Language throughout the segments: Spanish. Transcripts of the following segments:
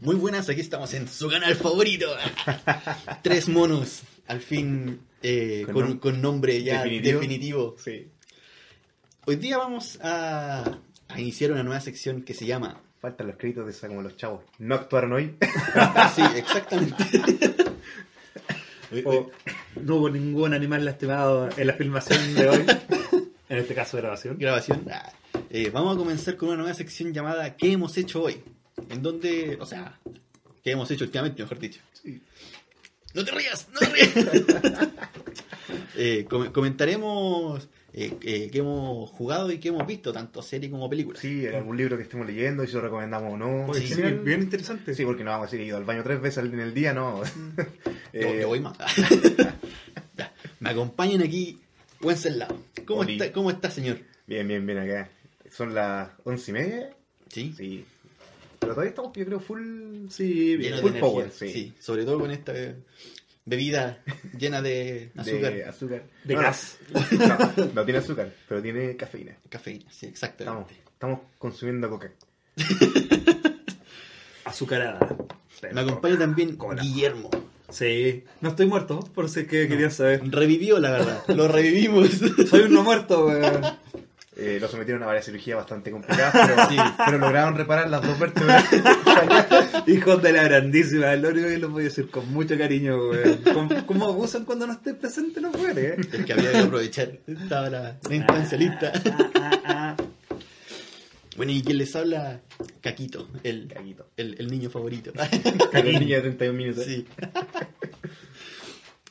Muy buenas, aquí estamos en su canal favorito. Tres monos, al fin eh, Con con, nom- con nombre ya definitivo. definitivo. Sí. Hoy día vamos a, a iniciar una nueva sección que se llama... Faltan los créditos de esa como los chavos. No actuaron hoy. Sí, exactamente. O no hubo ningún animal lastimado en la filmación de hoy. En este caso, grabación. grabación. Ah, eh, vamos a comenzar con una nueva sección llamada ¿Qué hemos hecho hoy? En donde, o sea, ¿qué hemos hecho últimamente, mejor dicho? ¡No te rías! ¡No te rías! Eh, com- comentaremos eh, eh, qué hemos jugado y qué hemos visto, tanto serie como películas. Sí, en algún libro que estemos leyendo y si lo recomendamos o no. Oye, Sí, bien interesante. Sí, porque no vamos a decir que he ido al baño tres veces en el día, no. Yo, Eh, yo voy más. Me acompañan aquí Wenceslao. ¿Cómo Oli. está, ¿Cómo está, señor? Bien, bien, bien acá. Son las once y media. Sí, Sí. Pero todavía estamos, yo creo, full. Sí, bien. full energía. power, sí. sí. sobre todo con esta eh, bebida llena de azúcar, De azúcar. De No, gas. No, no tiene azúcar, pero tiene cafeína. cafeína. Sí, Estamos, exactamente. estamos consumiendo coca. Azucarada. Me acompaña también Cola. Guillermo. Sí. No estoy muerto, por si es que querían saber. Revivió, la verdad. Lo revivimos. Soy un no muerto, weón. Eh, lo sometieron a varias cirugías bastante complicadas, pero, Sí. pero lograron reparar las dos vértebras. Hijos de la grandísima, lo único que lo voy a decir con mucho cariño. ¿Cómo, abusan cuando no estés presente los weones, eh? Es que había que aprovechar. Estaba la, la instancia lista. Ah, ah, ah. Bueno, y quien les habla, Caquito, el, Caquito. el, el niño favorito. El niño de 31 minutos. Sí.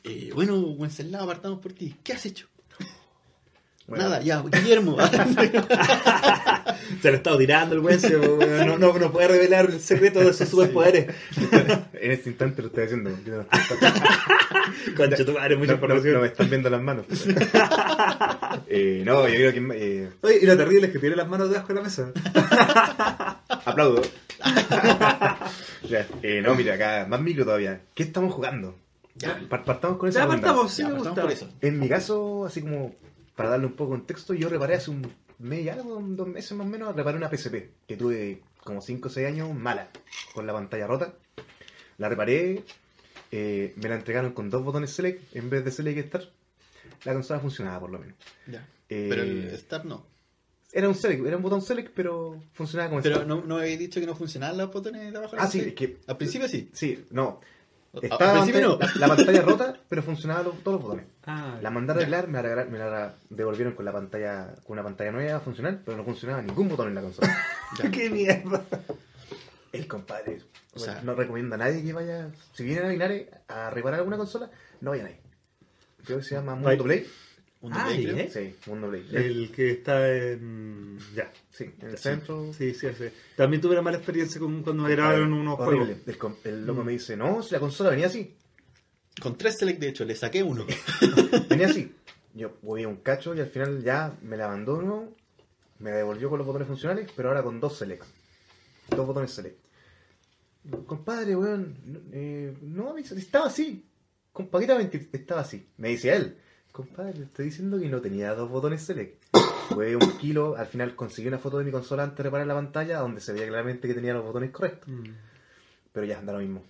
Eh, bueno, Wenceslao, apartamos por ti. ¿Qué has hecho? Bueno, Nada, ya, Guillermo. Se lo he estado tirando el weón. No, no, no puede revelar el secreto de sus superpoderes. En este instante lo estoy haciendo. Yo no, Concha tu madre, mucha información. no me están viendo las manos. Eh, no, yo creo que. eh, Oye, y lo terrible es que tiene las manos debajo de la mesa. aplaudo. Eh, no, mira, acá, más micro todavía. ¿Qué estamos jugando? Ya. Par- Partamos con esa Ya partamos, sí Ya, me gusta. por eso. En mi caso, así como para darle un poco de contexto, yo reparé hace un mes y algo, dos meses más o menos, reparé una PSP que tuve como 5 o 6 años mala, con la pantalla rota. La reparé, eh, me la entregaron con dos botones Select en vez de Select y Start. La consola funcionaba por lo menos. Ya. Eh, Pero el Start no. Era un Select, era un botón Select, pero funcionaba como Pero Start. no, no me habéis dicho que no funcionaban los botones de abajo. Ah, sí, es que. Al principio sí. Sí, no. Estaba no. la, la pantalla rota, pero funcionaban todos los botones. Ah, La mandé a arreglar, me la, regala- me la devolvieron con la pantalla con una pantalla nueva funcional, pero no funcionaba ningún botón en la consola. qué mierda. El compadre. O sea- no recomiendo a nadie que vaya. Si vienen a Linares a reparar alguna consola, no vayan ahí. Creo que se llama Mundo Ay. Play. Un Ah, delay, ¿y creo. eh? Sí. El que está en. Ya. Sí, en el centro. Sí, sí, sí. También tuve una mala experiencia con, cuando me grabaron unos Horrible. juegos. El, el loco Mm. me dice, no, si la consola venía así. Con tres select, de hecho, le saqué uno. Venía así. Yo voy a un cacho y al final ya me la abandonó, me devolvió con los botones funcionales, pero ahora con dos select. Dos botones select. Compadre, weón, no, eh, no, estaba así. Compadre, estaba así. Me dice él, compadre, te estoy diciendo que no tenía dos botones select. Fue un kilo, al final conseguí una foto de mi consola antes de reparar la pantalla donde se veía claramente que tenía los botones correctos. Mm. Pero ya, da lo mismo.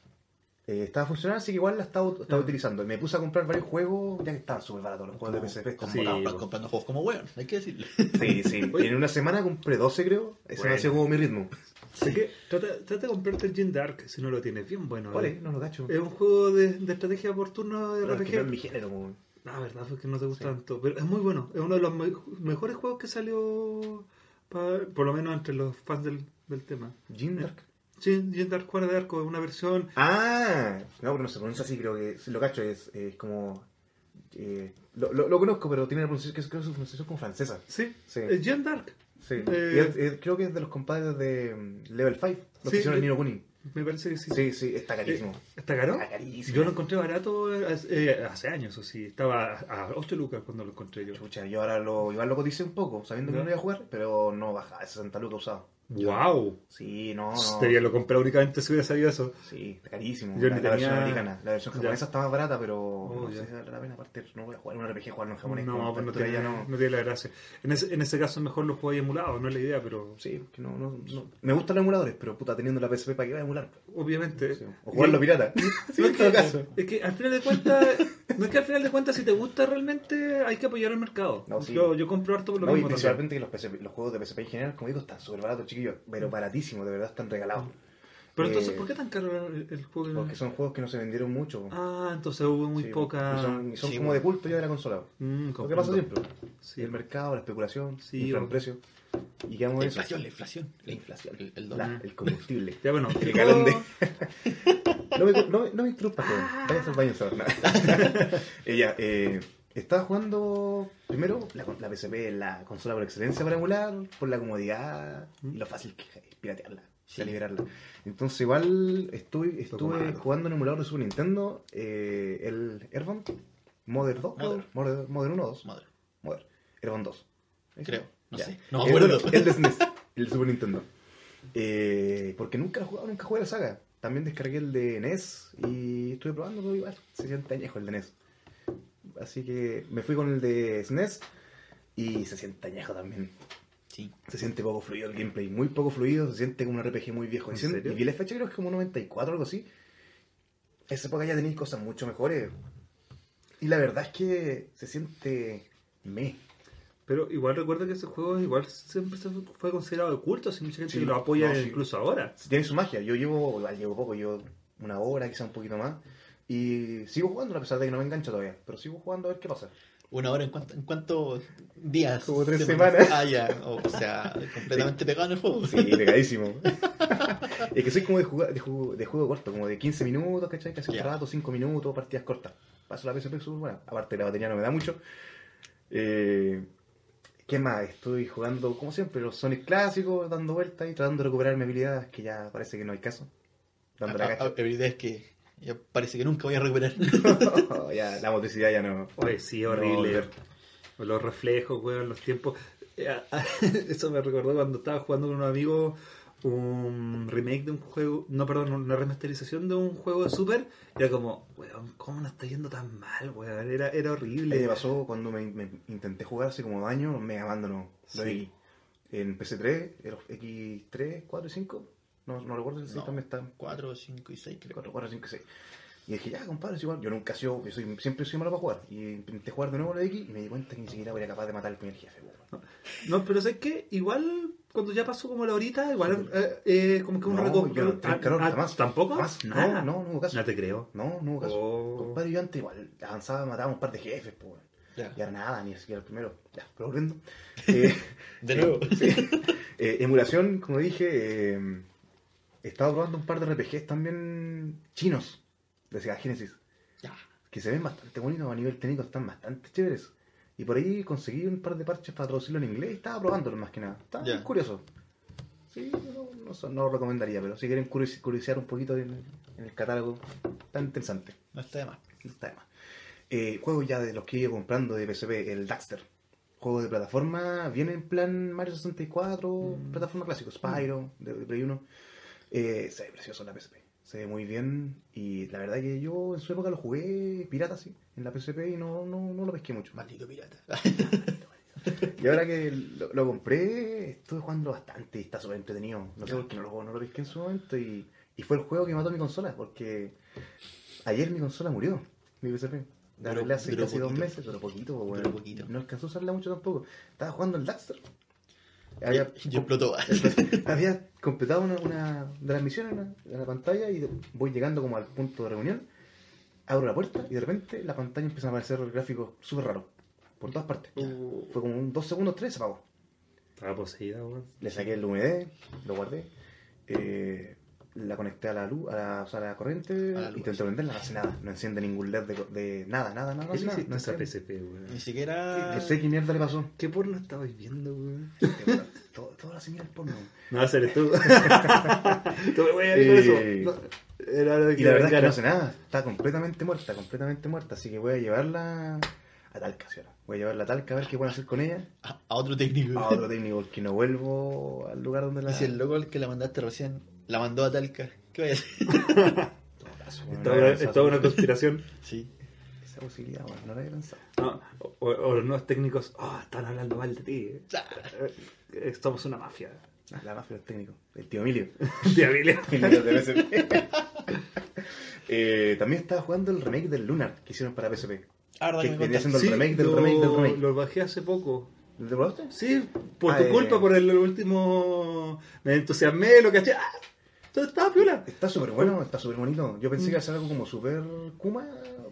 Eh, estaba funcionando, así que igual la estaba, estaba Ah. utilizando. Me puse a comprar varios juegos, ya que estaban súper baratos los juegos de PSP. Como Sí, pues. comprando juegos como weón, hay que decirlo. Sí, sí. En una semana compré 12, creo. Ese Bueno. no ha sido como mi ritmo. Así que trata, trata de comprarte el Gin Dark si no lo tienes. Bien bueno. ¿Cuál eh. es? No lo cacho. Es un juego de, de estrategia por turno de que no es mi RPG. género, como- La verdad es que no te gusta Sí. tanto. Pero es muy bueno. Es uno de los me- mejores juegos que salió, por lo menos entre los fans del, del tema. Jim Dark. Sí, Gin Dark Juana de Arco es una versión. Ah, no, pero no se pronuncia así, creo que lo cacho es, es como. eh, lo, lo, lo conozco, pero tiene una pronunciación que es, creo que su pronunciación como francesa. Sí, Sí. es Gin Dark. Sí. Eh. Y es- es- creo que es de los compadres de mm, Level 5, los Sí, que hicieron el de- Nino Kuni. Me parece que sí. Sí, sí, está carísimo. ¿Está caro? Está carísimo. Yo lo encontré barato eh, hace, eh, hace años, o sí. Estaba a 8 lucas cuando lo encontré yo. Chucha, yo ahora lo, igual lo coticé un poco, sabiendo que no iba a jugar, pero no baja de 60 lucas usado. Wow. Sí, no, no. Debería lo comprar únicamente si hubiera sabido eso. Sí, está carísimo. Yo la, ni la versión americana. La versión Ya. japonesa está más barata, pero Oh, no ya. sé si vale la pena. Aparte, no voy a jugar un RPG jugarlo en japonés. No, pues no tiene, ya no tiene la gracia. En ese, en ese caso mejor lo juego emulado, no es la idea, pero Sí, que no, no, no. Me gustan los emuladores, pero puta, teniendo la PSP para qué va a emular. obviamente. Sí. O jugarlo pirata. Sí, No en es, todo que, caso. es que al final de cuentas, no es que al final de cuentas si te gusta realmente hay que apoyar el mercado. No, sí. yo, yo compro harto por lo No, y mismo. también. principalmente que los, PSP los juegos de PSP en general, como digo, están súper baratos, chiquillos. Pero baratísimos, de verdad, están regalados. Pero entonces, Eh, ¿por qué tan caro el, el juego? Porque son juegos que no se vendieron mucho. Ah, entonces hubo muy Sí, poca... Y son, y son Sí, como bueno. de culto ya de la consola. Mm, Lo que pasa siempre. Sí. El mercado, la especulación, Sí, inflan precios. Y quedamos La inflación, la inflación. La inflación. El, el La- dólar. el combustible. Ya bueno, El galón juego- No me, no, no me interrumpas, joven. Vaya al baño a saber nada. Ella, eh, estaba jugando primero la, la PSP, la consola por excelencia para emular, por la comodidad y lo fácil que es piratearla, Sí. liberarla. Entonces, igual estuve, estuve jugando en emulador de Super Nintendo eh, el Airborne Modern 2, Modern. Modern, Modern 1 o 2, Madre, Modern, Airborne 2. creo. No Ya. sé. No me acuerdo. bueno, el de SNES, el de Super Nintendo. Eh, porque nunca he jugado, nunca jugué la saga. También descargué el de NES y estuve probando igual. Se siente añejo el de NES. Así que me fui con el de SNES y se siente añejo también. Sí. Se siente poco fluido el gameplay, muy poco fluido, se siente como un RPG muy viejo. ¿En Y, sien- serio? y vi la fecha, creo que es como 94 o algo así. Esa época ya tenéis cosas mucho mejores. Y la verdad es que se siente me. Pero igual recuerda que ese juego igual siempre fue considerado de culto, así mucha gente Sí, que lo apoya no, sí. incluso ahora. Tiene su magia. Yo llevo, llevo poco, llevo una hora, quizá un poquito más. Y sigo jugando a pesar de que no me engancho todavía. Pero sigo jugando a ver qué pasa. Una hora en cuánto, en cuántos días. Como tres Semanas. semanas. Ah, ya. O, o sea, completamente pegado en el juego. Sí, pegadísimo. es que soy como de, jugar, de, juego, de juego corto, como de 15 minutos, ¿cachai? Casi un Ya. rato, 5 minutos, partidas cortas. Paso la PSP súper buena. Aparte la batería no me da mucho. Eh, ¿Qué más? Estoy jugando, como siempre, los Sonic clásicos, dando vueltas y tratando de recuperar mi habilidad, que ya parece que no hay caso. Dando la Ah, ah, cacha. La verdad es que ya parece que nunca voy a recuperar. ya, la motricidad ya no. Oye, sí, no, horrible. los reflejos, weón, los tiempos. Eh, Eso me recordó cuando estaba jugando con unos amigos un remake de un juego, no, perdón, una remasterización de un juego de Super. Y era como, weón, ¿cómo nos está yendo tan mal, weón? Era, era horrible. Me pasó cuando me, me intenté jugar hace como dos años, me abandonó. Lo Sí. vi en PC3, el X3, 4 y 5. No, no recuerdo si No. también está 4, 5 y 6 creo. 4, 4, 5, 6. Y dije, ya, compadre, es igual. Yo nunca sido, yo soy, siempre soy malo para jugar. Y intenté jugar de nuevo la X y me di cuenta que ni siquiera era capaz de matar al primer jefe. weón. No, pero ¿sabes qué? Igual, cuando ya pasó como la horita, igual, eh, eh, como que un No, reco- yo no ah, calor ah, jamás. ¿Tampoco? Jamás. Nada. No, no, no hubo caso. No te creo. No, no hubo caso. Oh. Compadre, yo antes igual avanzaba, mataba un par de jefes, pues. Ya. Y nada, ni siquiera el primero. Ya, pero volviendo. Eh, De nuevo. Sí. Eh, emulación, como dije, estado probando un par de RPGs también chinos de Sega Genesis, Ya. que se ven bastante bonitos a nivel técnico, están bastante chéveres. Y por ahí conseguí un par de parches para traducirlo en inglés y estaba probándolo más que nada. Está Ya. curioso. Sí, no, no, no lo recomendaría, pero si quieren curios- curiosear un poquito en, en el catálogo, está interesante. No está de más. No está de más. Eh, juegos ya de los que he ido comprando de PSP, el Daxter. Juego de plataforma, viene en plan Mario 64, plataforma clásico, Spyro, de, de Play 1. Eh, se ve precioso en la PSP, se ve muy bien. Y la verdad que yo en su época lo jugué pirata, sí, en la PSP y no, no, no lo pesqué mucho. Maldito pirata. Y ahora que lo, lo compré, estuve jugando bastante y está súper entretenido. No sé por qué no lo, no lo pesqué en su momento y, y fue el juego que mató mi consola, porque ayer mi consola murió, mi PSP. La arreglé hace casi dos poquito. meses, pero poquito, bueno. poquito. No alcanzó a usarla mucho tampoco. Estaba jugando el Daxter. Había, y explotó. había completado una, una de las misiones en la, en la pantalla y voy llegando como al punto de reunión, abro la puerta y de repente la pantalla empieza a aparecer gráficos súper raros, por todas partes. Uh, Fue como un dos segundos, tres, se apagó. estaba poseída, weón. Le saqué el UMD, lo guardé, eh, la conecté a la luz, a la, o sea, a la corriente, A la luz, intenté prenderla, no hace nada, no enciende ningún LED de, de nada, nada, nada. ¿Qué nada, hiciste no a esa enciende. PSP, weón? Ni siquiera. No sé qué mierda le pasó. ¿Qué porno estabas viendo, weón? todo, todo la señal porno. No, eres tú. tú me voy a Eh, eso. No, era lo Y la verdad es que no hace nada, está completamente muerta, completamente muerta, así que voy a llevarla a Talca, ¿sí? ahora. Voy a llevarla a Talca a ver qué pueden hacer con ella. A, a otro técnico. A otro técnico, porque no vuelvo al lugar donde la... Y si el loco al que la mandaste recién la mandó a Talca, ¿qué vaya a hacer? Es toda una- conspiración. Sí. Esa posibilidad, bueno, no la había pensado. No, o, o los nuevos técnicos, ah, están hablando mal de ti. eh. Eh, Somos una mafia. La mafia del técnico. El tío Emilio. De Amelia. Emilio de PSP. Eh, también estaba jugando el remake del Lunar que hicieron para PSP. Ah, verdad Que venía siendo el remake del lo, remake del remake. Lo bajé hace poco. ¿Lo probaste? Sí, por Ah, tu eh. culpa, por el último. Me entusiasmé, lo caché. ¡Ah! Estaba piola. Está súper bueno, está súper bonito. Yo pensé que iba a ser algo como súper Kuma,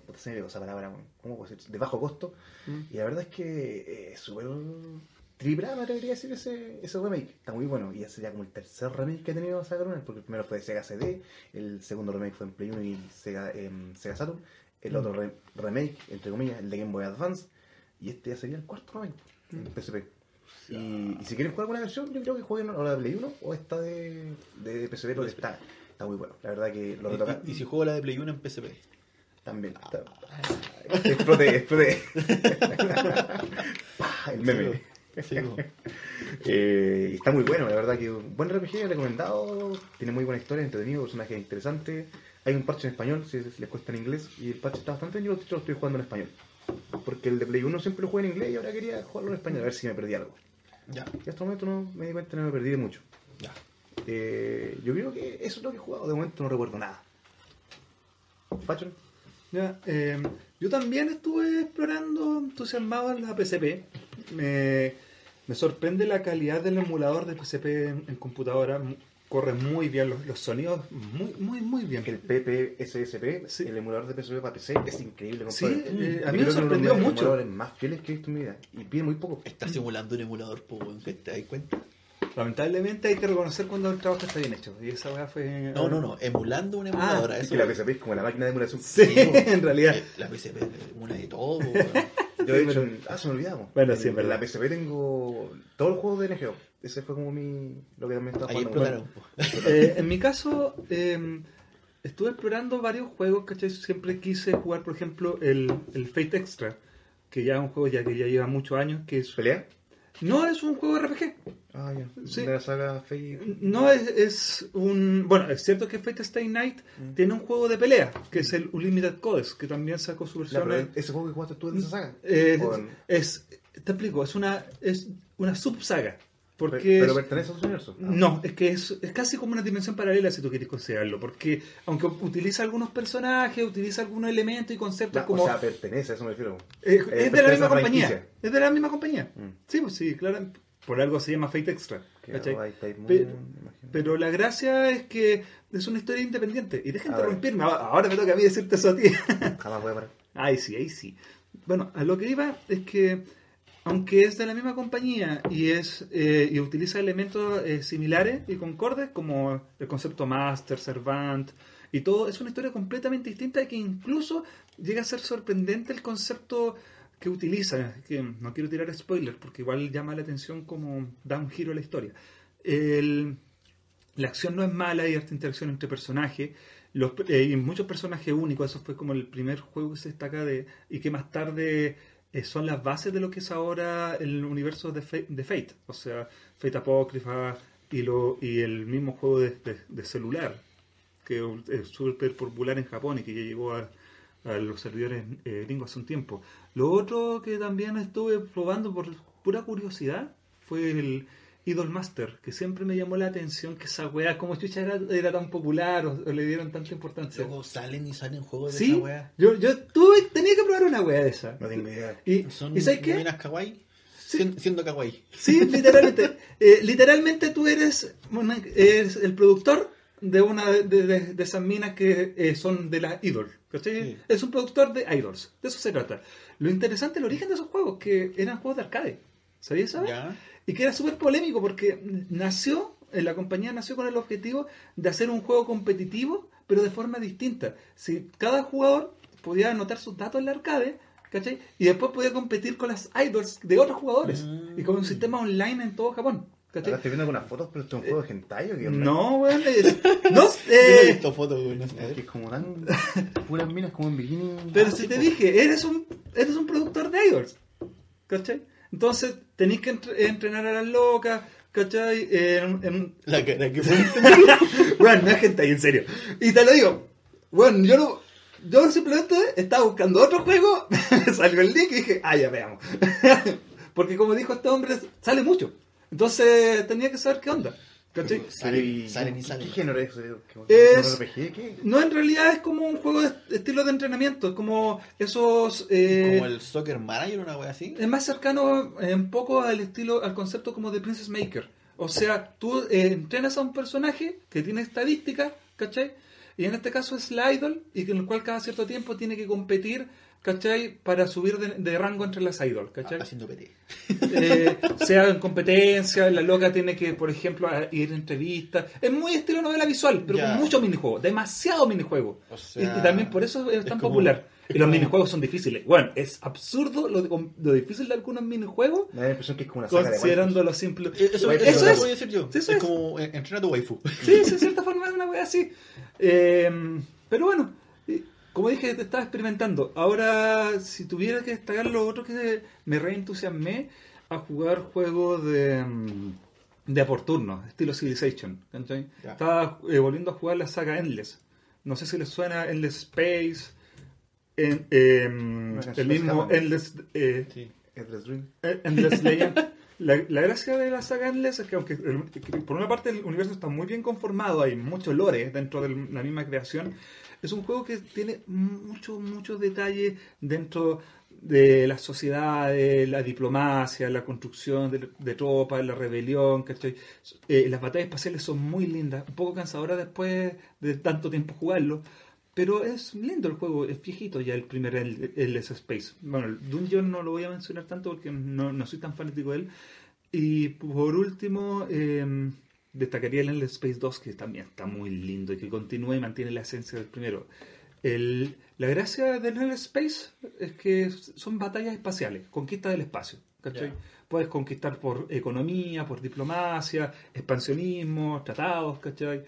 puta, se me esa palabra, ¿cómo puedo decir? De bajo costo. Mm. Y la verdad es que eh, es súper tripla, me atrevería a decir ese, ese remake. Está muy bueno. Y ya sería como el tercer remake que ha tenido Saga Lunar, porque el primero fue de Sega CD, el segundo remake fue en Play 1 y Sega, em, Sega Saturn, el otro re- remake, entre comillas, el de Game Boy Advance, y este ya sería el cuarto remake en PSP. Y, y si quieren jugar alguna versión, yo creo que jueguen o la de Play 1 o esta de, de PSP, porque está, está muy bueno. La verdad que lo retoca Y, y si juego la de Play 1 en PSP. también. Está... Exploté, exploté. El meme. Sí. Eh, está muy bueno, la verdad que un buen RPG recomendado, tiene muy buena historia, entretenido, personajes interesantes. Hay un parche en español, si les cuesta en inglés, y el parche está bastante yo lo estoy jugando en español. Porque el de Play 1 siempre lo jugué en inglés y ahora quería jugarlo en español, a ver si me perdí algo. Ya, Y hasta el momento no me di cuenta, no me perdí de mucho. ya. Eh, yo creo que eso es lo que he jugado, de momento no recuerdo nada. Fashion, Ya, eh, yo también estuve explorando entusiasmado en la PSP. Me, me sorprende la calidad del emulador de PSP en, en computadora. Corre muy bien los, los sonidos, muy, muy, muy bien. el PPSSP, Sí. el emulador de PSP para PC, es increíble, Sí, eh, a mí me que uno de los sorprendió mucho. emuladores más fieles que he visto en mi vida. Y pide muy poco. Está simulando un emulador, que te das cuenta. Lamentablemente hay que reconocer cuando el trabajo está bien hecho. Y esa weá fue. No, no, no, emulando un emulador. a Es que la. PSP es como la máquina de emulación. Sí, en realidad. Eh, La PSP emula de todo. Yo de hecho, ah, se me olvidaba. Bueno, En- sí, en verdad. la PSP tengo todos los juegos de NGO. Ese fue como mi. lo que también estaba Ahí jugando. Eh, en mi caso, eh, estuve explorando varios juegos, ¿cachai? Siempre quise jugar, por ejemplo, el, el Fate Extra, que ya es un juego ya que ya lleva muchos años, que es... ¿Pelea? No es un juego RPG, Ah, ya. Sí. De la saga Fate. no es, es un... Bueno, es cierto que Fate Stay Night tiene un juego de pelea, que es el Unlimited Codes, que también sacó su versión... en- ese juego que jugaste tú de esa saga. eh, en- es, te explico, es una, es una subsaga. Porque Pero pertenece a su universo. Ah. No, es que es, es casi como una dimensión paralela si tú quieres considerarlo, porque aunque utiliza algunos personajes, utiliza algunos elementos y conceptos como... O sea, pertenece, a eso me refiero. eh, eh, es de pertenece la misma compañía. Es de la misma compañía. Mm. Sí, pues sí, claro. Por algo se llama Fate Extra. Pero- la gracia es que es una historia independiente. Y deja interrumpirme, ahora me toca a mí decirte eso a ti. Jamás voy a parar. Ahí sí, ahí sí. Bueno, a lo que iba es que, aunque es de la misma compañía y es eh, y utiliza elementos eh, similares y concordes, como el concepto Master, Servant y todo, es una historia completamente distinta que incluso llega a ser sorprendente el concepto que utiliza, que no quiero tirar spoilers porque igual llama la atención como da un giro a la historia. El, la acción no es mala, hay harta interacción entre personajes. Los, eh, y muchos personajes únicos, eso fue como el primer juego que se destaca de y que más tarde son las bases de lo que es ahora el universo de Fate, de Fate. o sea, Fate Apócrifa y, lo, y el mismo juego de celular, que es súper popular en Japón y que ya llegó a, a los servidores eh, gringos hace un tiempo. Lo otro que también estuve probando por pura curiosidad fue el Idol Master, que siempre me llamó la atención que esa weá, como chucha era, era tan popular o, o le dieron tanta importancia. Luego salen y salen juegos de Sí, esa weá. yo, yo tuve, tenía que probar una weá de esa. No tengo idea. Y, Son ¿y sabes qué? minas kawaii Sí. siendo kawaii. Sí, literalmente. Eh, literalmente tú eres, una- eres el productor de una de, de- de esas minas que eh, son de la Idol. ¿cachai? Sí. Es un productor de idols. De eso se trata. Lo interesante, el origen de esos juegos, que eran juegos de arcade. ¿Sabías eso? Y que era súper polémico porque nació, eh, la compañía nació con el objetivo de hacer un juego competitivo, pero de forma distinta. Si cada jugador podía anotar sus datos en la arcade, ¿cachai? Y después podía competir con las idols de otros jugadores. Mm. Y con un sistema online en todo Japón. ¿cachai? Ahora estoy viendo algunas fotos, pero esto es un juego de hentai o qué? No, weón. eh, no, Yo no he eh, visto fotos, sé. Es que es como tan. puras minas como en bikini. pero Ah, si sí, te dije, eres un, eres un productor de idols. ¿Cachai? Entonces tenéis que entre- entrenar a las locas, ¿cachai? En, en, La cara que fue. Bueno, no es gente ahí, en serio. Y te lo digo, bueno, yo no. Yo simplemente estaba buscando otro juego, salió el link y dije, ah, ya veamos. Porque como dijo este hombre, sale mucho. Entonces tenía que saber qué onda. ¿Cachai? ¿Qué género es? ¿Qué- Es- ¿Un RPG? ¿Qué? No, en realidad es como un juego de estilo de entrenamiento, es como esos... eh, Como el Soccer Manager, una wea así. Es más cercano eh, un poco al estilo, al concepto como de Princess Maker. O sea, tú eh, entrenas a un personaje que tiene estadísticas, ¿cachai? Y en este caso es la idol, y con el cual cada cierto tiempo tiene que competir, ¿cachai? Para subir de, de rango entre las idol, ¿cachai? Haciendo PT. Eh, sea en competencia, la loca tiene que, por ejemplo, ir a entrevistas. Es muy estilo novela visual, pero Ya. con muchos minijuegos, demasiado minijuegos. O Y- sea, y, también por eso es es tan como- popular. Y los minijuegos son difíciles. Bueno, es absurdo lo, de- lo difícil de algunos minijuegos Me da la impresión que es como una saga de considerando lo simple. Eh, Eso, Eso eso, es. voy a decir yo. Sí, eso es, es. como eh, entrena a tu waifu. Sí, sí, de cierta forma es una wea así. Eh, pero bueno, eh, como dije, te estaba experimentando. Ahora, si tuviera que destacar lo otro que me reentusiasmé a jugar juegos de, mm, de por turno, estilo Civilization. Ya. Estaba eh, volviendo a jugar la saga Endless. No sé si les suena Endless Space. en- Bueno, el mismo Endless. eh, Sí. Endless Dream. eh, Endless Legend. La, la gracia de la saga Endless es que aunque el- que por una parte el universo está muy bien conformado, hay mucho lore dentro de la misma creación, es un juego que tiene mucho, mucho detalle dentro de las sociedades, la diplomacia, la construcción de, de tropas, la rebelión, ¿cachai? Eh, las batallas espaciales son muy lindas, un poco cansadoras después de tanto tiempo jugarlo, pero es lindo el juego, es viejito ya el primer el, el Space. Bueno, el Dungeon no lo voy a mencionar tanto porque no, no soy tan fanático de él. Y por último, eh, destacaría el Endless Space 2, que también está muy lindo y que continúa y mantiene la esencia del primero. El- la gracia del Endless Space es que son batallas espaciales, conquista del espacio. ¿cachai? Ya. Puedes conquistar por economía, por diplomacia, expansionismo, tratados, ¿cachai?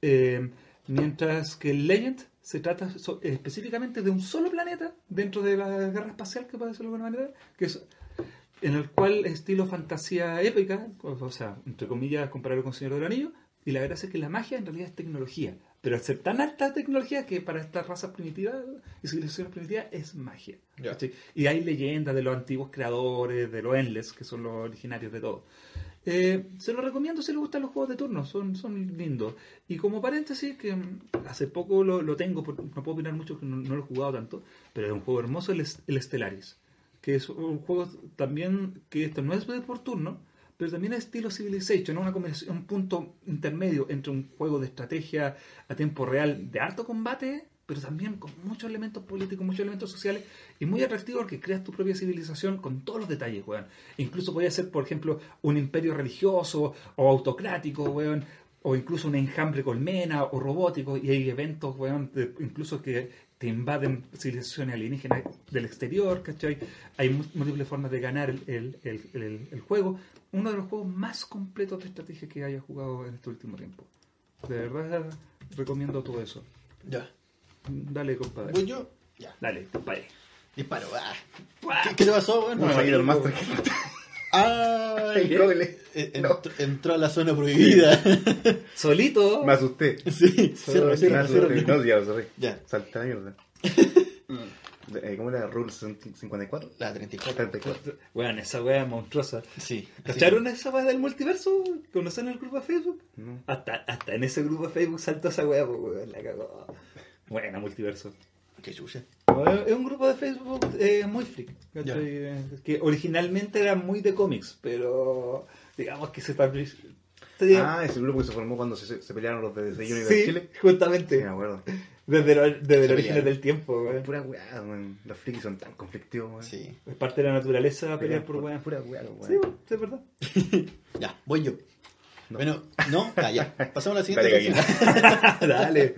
Eh, mientras que el Legend se trata so- específicamente de un solo planeta dentro de la guerra espacial, que puede ser de alguna manera, que es en el cual estilo fantasía épica, o sea, entre comillas, compararlo con Señor del Anillo, y la gracia es que la magia en realidad es tecnología, pero al ser tan alta tecnología que para estas razas primitivas y civilizaciones primitivas es magia. Y hay leyendas de los antiguos creadores, de los Endless, que son los originarios de todo. Eh, se lo recomiendo si les gustan los juegos de turno, son, son lindos. Y como paréntesis, que mm, hace poco lo, lo tengo, no puedo opinar mucho, que no, no lo he jugado tanto, pero es un juego hermoso, el, el Stellaris, que es un juego también que esto no es por turno, pero también es estilo Civilization, ¿no? una un punto intermedio entre un juego de estrategia a tiempo real de alto combate, pero también con muchos elementos políticos, muchos elementos sociales, y muy atractivo porque creas tu propia civilización con todos los detalles, weón. Incluso podría ser, por ejemplo, un imperio religioso o autocrático, weón, o incluso un enjambre colmena o robótico, y hay eventos, weón, de- incluso que te invaden civilizaciones alienígenas del exterior, ¿cachai? Hay múltiples formas de ganar el, el- el- el- el juego. Uno de los juegos más completos de estrategia que haya jugado en este último tiempo. De verdad recomiendo todo eso. Ya. Dale, compadre. Voy yo. Ya. Dale, compadre. Disparo. Ah. ¿Qué, qué te pasó? Bueno, ahí el Master Ay, El No. entró, a la zona prohibida. Solito. Me asusté. sí, cierra. No, ya. Ya. Salté la mierda. Eh, ¿Cómo era? ¿Rule 54? La 34. 34. Bueno, esa wea es monstruosa. Sí. ¿Cacharon esa wea del multiverso? ¿Conocen el grupo de Facebook? No. Hasta, hasta en ese grupo de Facebook saltó esa wea, pues weón, la cagó. Buena, multiverso. Qué chucha. Es es un grupo de Facebook eh, muy freak. Que originalmente era muy de cómics, pero digamos que se está. se- Ah, ese grupo que se formó cuando se, se pelearon los de DC Universe sí, Chile. Sí, justamente. me acuerdo. Desde, lo- desde el origen pelearon. del tiempo, weón. Pura weá, weón. Los frikis son tan conflictivos, weón. Sí. Es parte de la naturaleza pelear por weón. Pura weá, weón. Sí, sí, es verdad. Ya, voy yo. No. Bueno, no, ah, ya. Pasamos a la siguiente. Dale.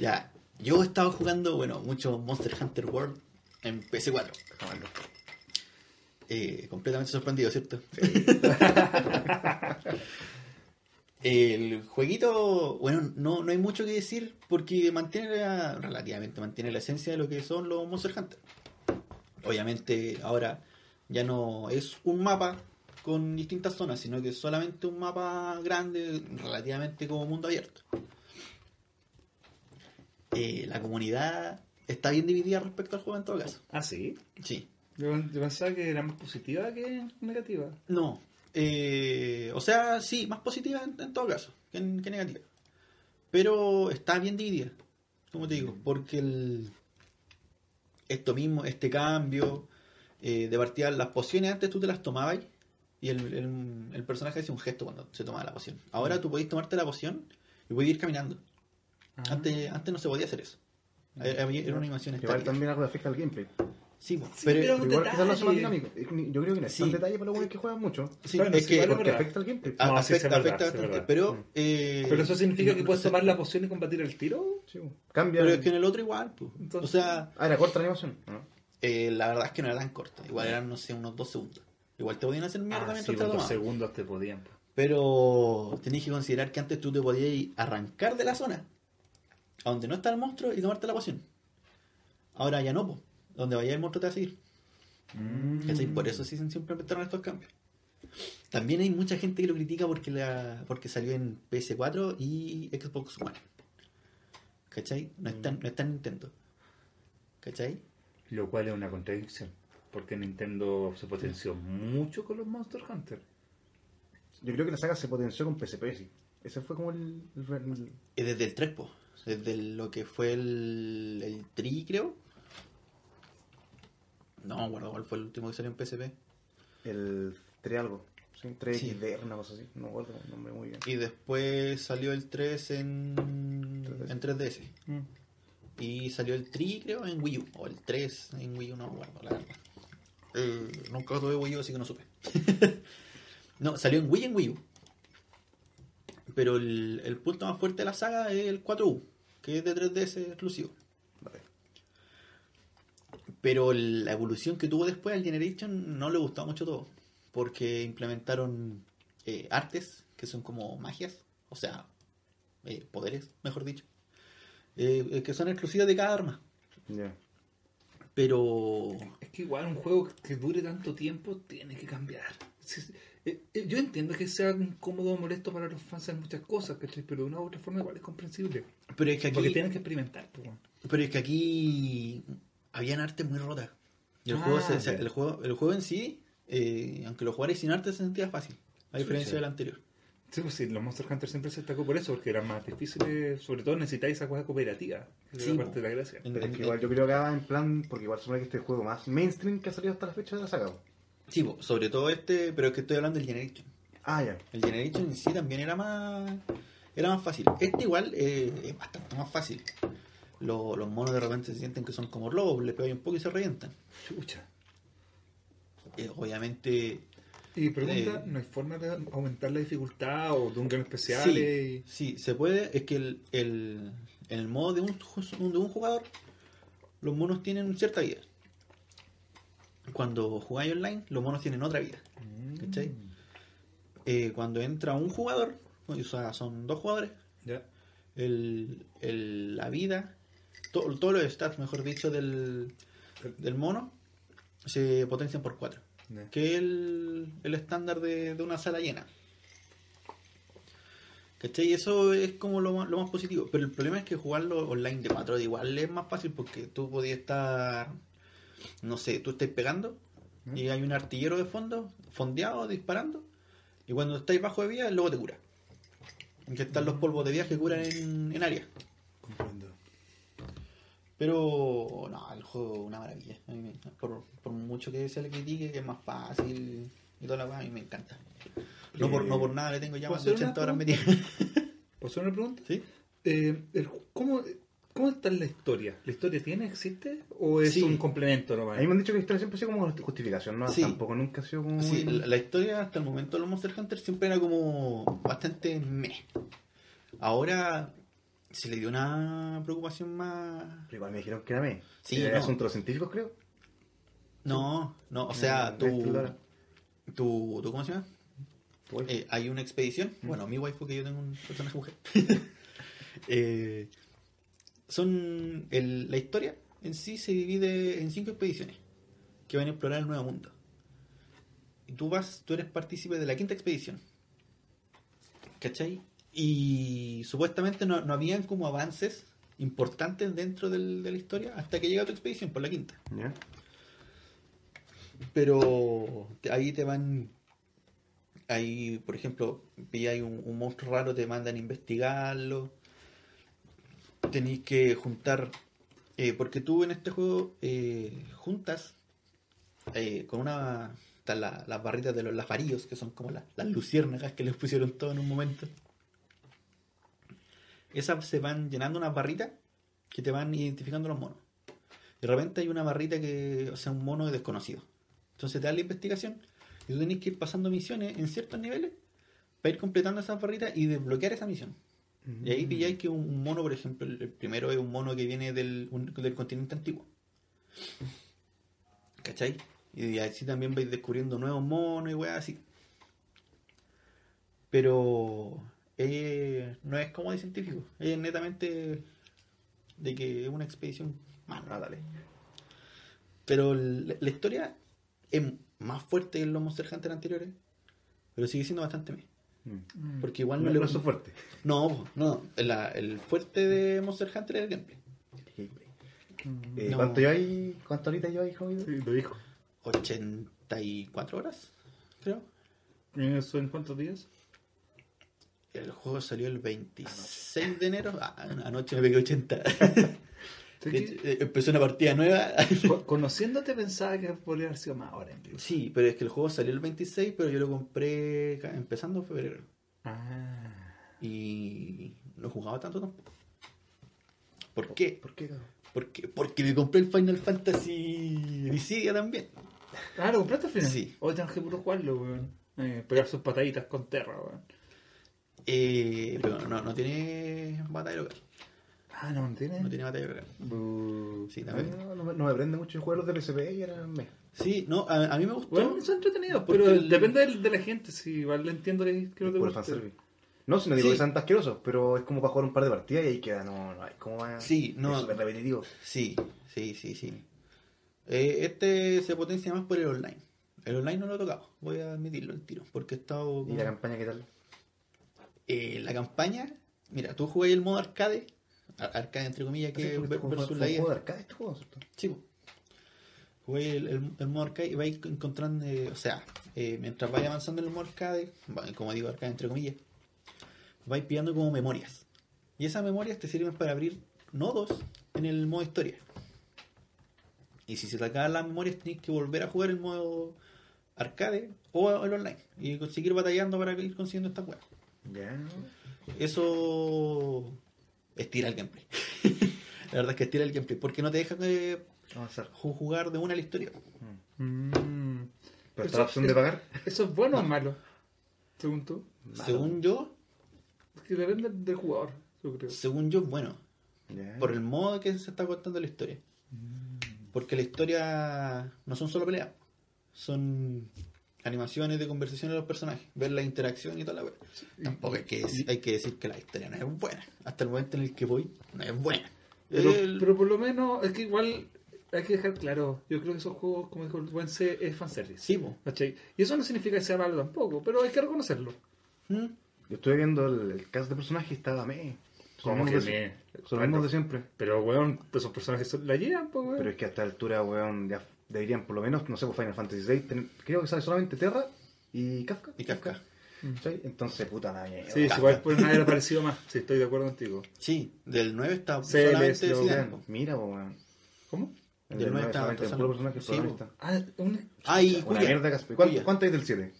Ya. Yo he estado jugando, bueno, mucho Monster Hunter World en PC4. Jamás no. Eh, completamente sorprendido, ¿cierto? El jueguito, bueno, no, no hay mucho que decir porque mantiene la- relativamente mantiene la esencia de lo que son los Monster Hunter. Obviamente ahora ya no es un mapa con distintas zonas, sino que es solamente un mapa grande, relativamente como mundo abierto. Eh, la comunidad está bien dividida respecto al juego en todo caso. Ah, sí. Sí. Yo, yo pensaba que era más positiva que negativa. No. Eh, o sea, sí, más positiva en, en todo caso que, en- que negativa. Pero está bien dividida, como te digo, porque el, esto mismo, este cambio eh, de partida, las pociones antes tú te las tomabas y el, el- el personaje hacía un gesto cuando se tomaba la poción. Ahora tú podéis tomarte la poción y podéis ir caminando. Ah. Antes, antes no se podía hacer eso. Era había- era una animación Igual estática. también algo afecta al gameplay. Sí, po, Sí, pero, pero- igual quizás lo hace más dinámico. Yo creo que no es Sí. tan detalle para los buenos que juegan mucho. sí, Bueno, es que igual Porque verdad. afecta al gameplay. No, afecta, verdad, afecta sí, es bastante. verdad. Pero, Mm. eh, Pero eso significa que no- puedes no tomar la poción y combatir el tiro. Sí. Cambia. Pero es que en el otro igual, pues. Entonces- O sea, Ah, era corta la animación. eh, la verdad es que no era tan corta. Igual eran, no sé, unos dos segundos. Igual te podían hacer mierda Ah, mientras sí, te dos segundos te podían. po. Pero tenéis que considerar que antes tú te podías arrancar de la zona a donde no está el monstruo y tomarte la poción. Ahora ya no, pues. Donde vaya el monstruo te va a seguir. ¿Cachai? Por eso sí se siempre inventaron estos cambios. También hay mucha gente que lo critica porque la porque salió en PS4 y Xbox One. ¿Cachai? No está, no está en Nintendo. ¿Cachai? Lo cual es una contradicción. Porque Nintendo se potenció mucho con los Monster Hunter. Yo creo que la saga se potenció con PSP, sí. Ese fue como el. el- el- Es desde el 3, po. Desde lo que fue el, el Tri, creo. No me acuerdo cuál fue el último que salió en PSP. el 3 algo. Sí, 3 Sí. XD, una cosa así. No me acuerdo el nombre muy bien. Y después salió el 3 en, 3DS. en 3DS. Y salió el Tri, creo, en Wii U. O el 3 en Wii U, no me acuerdo, la verdad. Eh, nunca tuve Wii U, así que no supe. no, salió en Wii en Wii U. Pero el, el punto más fuerte de la saga es el 4U, que es de 3DS exclusivo. Vale. Pero la evolución que tuvo después al Generation no le gustó mucho todo. Porque implementaron eh, artes, que son como magias, o sea, eh, poderes, mejor dicho, eh, que son exclusivas de cada arma. Ya. Pero Es que igual un juego que dure tanto tiempo tiene que cambiar. Eh, eh, Yo entiendo que sea incómodo o molesto para los fans en muchas cosas, ¿cachai? Pero de una u otra forma igual es comprensible. pero es que Porque tienen que experimentar. pues, pero es que aquí habían artes muy rotas. Y el, Ah, juego, se- el, juego, el juego en sí, eh, aunque lo jugarais sin arte, se sentía fácil. A diferencia sí. del anterior. Sí, pues sí, los Monster Hunter siempre se destacó por eso, porque eran más difíciles, sobre todo necesitáis esa cosa cooperativa, que Sí, parte de la gracia. En- Pero es en- que igual yo creo que va en plan. Porque igual supone que este es el juego más mainstream que ha salido hasta la fecha de la saga. Sí, po, sobre todo este, pero es que estoy hablando del Generation. Ah, ya. El Generation en sí también era más era más fácil. Este igual eh, es bastante más fácil. Lo- los monos de repente se sienten que son como lobos, le pegan un poco y se revientan. Chucha. Eh, obviamente, Y pregunta, Eh, ¿no hay forma de aumentar la dificultad o de un game especial? sí, sí, se puede. Es que el, el- en el modo de un, de un jugador, los monos tienen cierta vida. Cuando jugáis online, los monos tienen otra vida. ¿Cachai? Eh, cuando entra un jugador, o sea, son dos jugadores, Ya. el, el- la vida, to- todos los stats, mejor dicho, del, del mono, se potencian por 4. Ya. Que es el, el estándar de, de una sala llena. ¿Cachai? Eso es como lo, más- lo más positivo. Pero el problema es que jugarlo online de 4 igual es más fácil porque tú podías estar, no sé, tú estás pegando y hay un artillero de fondo, fondeado, disparando. Y cuando estáis bajo de vida, luego te cura. Que están los polvos de viaje que curan en, en área. Comprendo. Pero no, el juego es una maravilla. A mí me- por, por mucho que se le critique, que es más fácil y toda la weá, a mí me encanta. No por, no por nada le tengo ya ¿Puedo más de hacer una 80 horas metidas. ¿Puedo hacer una pregunta? ¿Sí? Eh, el ¿cómo, ¿Cómo está la historia? ¿La historia tiene, existe? ¿O es Sí. un complemento A nomás? mí me han dicho que la historia siempre ha sido como justificación, ¿no? Sí. Tampoco nunca ha sido como. Sí, la, la historia hasta el momento de los Monster Hunter siempre era como bastante meh. Ahora se le dio una preocupación más. Pero igual me dijeron que era me. Sí, Era no. asunto de los científicos, creo. No, no, o sea, Néstor Lara. tu, tu- ¿cómo se llama? Eh, hay una expedición, bueno, mi waifu que yo tengo un personaje mujer. Eh, son el- la historia en sí se divide en cinco expediciones que van a explorar el nuevo mundo. Y tú vas, tú eres partícipe de la quinta expedición. ¿Cachai? Y supuestamente no, no habían como avances importantes dentro del- de la historia hasta que llega tu expedición por la quinta. Pero ahí te van. Ahí, por ejemplo, pilláis un, un monstruo raro, te mandan a investigarlo. Tenéis que juntar. eh, porque tú en este juego eh, juntas eh, con una. La- las barritas de los lafaríos, que son como la- las luciérnagas que les pusieron todo en un momento. Esas se van llenando unas barritas que te van identificando los monos. De repente hay una barrita que, o sea, un mono desconocido. Entonces te da la investigación y tú tenés que ir pasando misiones en ciertos niveles para ir completando esas barritas y desbloquear esa misión. Y ahí pilláis que un, mono, por ejemplo, el, primero es un mono que viene del, del continente antiguo. ¿Cachai? Y así también vais descubriendo nuevos monos y weas así. Pero eh, no es como de científico, es netamente de que es una expedición más. Ah, dale. Pero la, historia es más fuerte que los Monster Hunter anteriores, pero sigue siendo bastante. Mm. Porque igual no, No, le no es su fuerte. No, no, la- el fuerte de Monster Hunter es el gameplay. Eh, No. ¿Cuánto lleváis? ¿Cuántas horitas lleváis, Javier? Sí, lo dijo. 84 horas, creo. ¿Eso en cuántos días? El juego salió el 26 de enero. Ah, anoche me pegué 80. Eh, Empezó una partida nueva. Co- Conociéndote pensaba que podría haber sido más ahora incluso. Sí, pero es que el juego salió el 26, pero yo lo compré empezando en febrero. Ah. Y no jugaba tanto tampoco. ¿Por qué? ¿Por qué? Porque, porque me compré el Final Fantasy Dissidia también. Ah, ¿lo compraste al final? Sí. Hoy tengo que puro jugarlo, weón. Eh, pegar sus pataditas con Terra, weón. Eh, pero no, no tiene batalla local. Ah, no, ¿no tiene? No tiene batalla Sí, también. no, no me- no me prende mucho jugar los de PSP y era me. Sí, no, a, a mí me gustó. Bueno, son entretenidos, pero el- depende del- de la gente. Si igual le entiendo que, que no te fanservice. No, si no digo Sí. que sean tan asquerosos, pero es como para jugar un par de partidas y ahí queda, no, no hay como va. Sí, no. Es súper repetitivo. Sí, sí, sí, sí. Eh, este se potencia más por el online. El online no lo he tocado, voy a admitirlo el tiro, porque he estado... ¿Y la campaña qué tal? Eh, la campaña, mira, tú jugáis el modo arcade, ar- arcade entre comillas, que Sí, este juego versus la un IA. arcade este. Sí. Jugáis el, el- el modo arcade y vais encontrando, eh, o sea, eh, mientras vais avanzando en el modo arcade, como digo, arcade entre comillas, vais pillando como memorias. Y esas memorias te sirven para abrir nodos en el modo historia. Y si se te acaban las memorias, tienes que volver a jugar el modo arcade o el online. Y seguir batallando para ir consiguiendo esta weá. Ya. Eso estira el gameplay. la verdad es que estira el gameplay. Porque no te deja eh, jugar de una la historia. Mm. Pero está la opción de es- pagar. ¿Eso es bueno o malo? Según tú. Según yo, Es que depende del jugador, yo creo. según yo, bueno. Por el modo que se está contando la historia. Porque la historia no son solo peleas. Son animaciones de conversación de los personajes. Ver la interacción y toda la wea. Tampoco hay que, decir, hay que decir que la historia no es buena. Hasta el momento en el que voy, no es buena. Pero, El- pero por lo menos, es que igual hay que dejar claro. Yo creo que esos juegos, como dijo el buen C, es fanservice. Sí. ¿Cachai? Y eso no significa que sea malo tampoco, pero hay que reconocerlo. ¿Mm? Yo estuve viendo el, el cast de personajes y estaba me. Son Como los que mismos de, me- son los mismos de siempre. Pero, weón, esos personajes son- la llevan, pues, weón. Pero es que a esta altura, weón, ya deberían por lo menos, no sé, por Final Fantasy VI, creo que sale solamente Terra y Kafka. Y Kafka. ¿Sí? Entonces, puta la mierda. Sí, igual pueden haber aparecido más. Sí, estoy de acuerdo contigo. Sí, del 9 está Sí, solamente les- lo- Zidane. Mira, weón. ¿Cómo? El Del del nueve 9 está solamente un Tosano. puro personaje Sí, protagonista. Ah, un... Ay, Una Cuya. mierda, Casper. ¿Cuánto. ¿Cuánto hay del 7?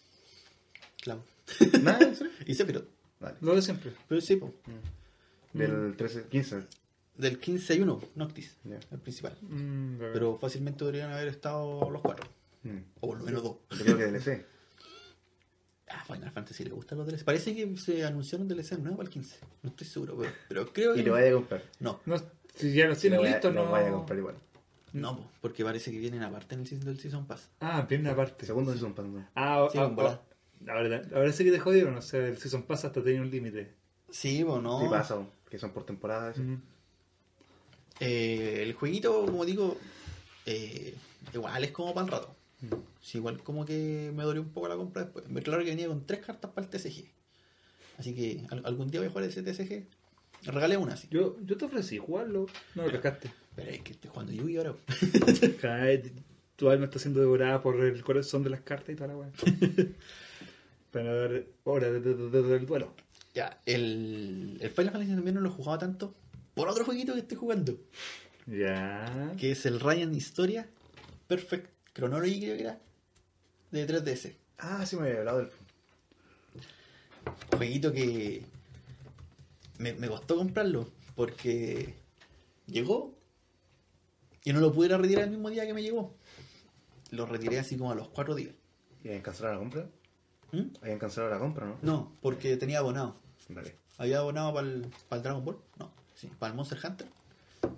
Claro. ¿Nada? ¿En serio? Y Sephiroth. Vale. Lo de siempre. Pero sí, po. Del 13, 15. Del 15 hay uno, Noctis, el principal. Mm. Pero fácilmente podrían haber estado los cuatro. Mm. O por lo menos dos. Yo creo que DLC. Ah, Final Fantasy le gustan los DLC. Parece que se anunciaron DLC nuevo al 15. No estoy seguro, pero, pero creo que. Y lo vaya a comprar. No. No, si ya los tienes Lo listos, lo no. vaya a comprar igual. No, po, porque parece que vienen aparte en el season- del Season Pass. Ah, viene una parte. Segundo season pass. ¿no? Ah, Sí, ah, ah, ahora, ahora sí que te jodieron. O sea, el Season Pass hasta tenía un límite. Sí, o no. Sí pasa, que son por temporada. eso. Mm. Eh, el jueguito, como digo, eh, igual es como para el rato. Sí, igual como que me dolió un poco la compra después. Me claro que venía con tres cartas para el TCG. Así que al- algún día voy a jugar ese TCG. Regalé una, sí. Yo, yo te ofrecí jugarlo. No lo pescaste. Pero es que estoy jugando Yugi ahora. Cae, tu alma está siendo devorada por el corazón de las cartas y toda la weá. Para dar hora de- de- de- de- del duelo. Ya, el, el Final Fantasy también no lo he jugado tanto. Por otro jueguito que estoy jugando. Ya. Que es el Ryan Historia Perfect Chronology, creo que era. De 3DS. Ah, sí me había hablado del. jueguito que me, me costó comprarlo porque llegó y no lo pude retirar el mismo día que me llegó. Lo retiré así como a los cuatro días. ¿Y habían cancelado la compra? ¿Mm? ¿Habían cancelado la compra, no? No, porque tenía abonado. Vale. Había abonado para el, para el Dragon Ball. No, sí, para el Monster Hunter.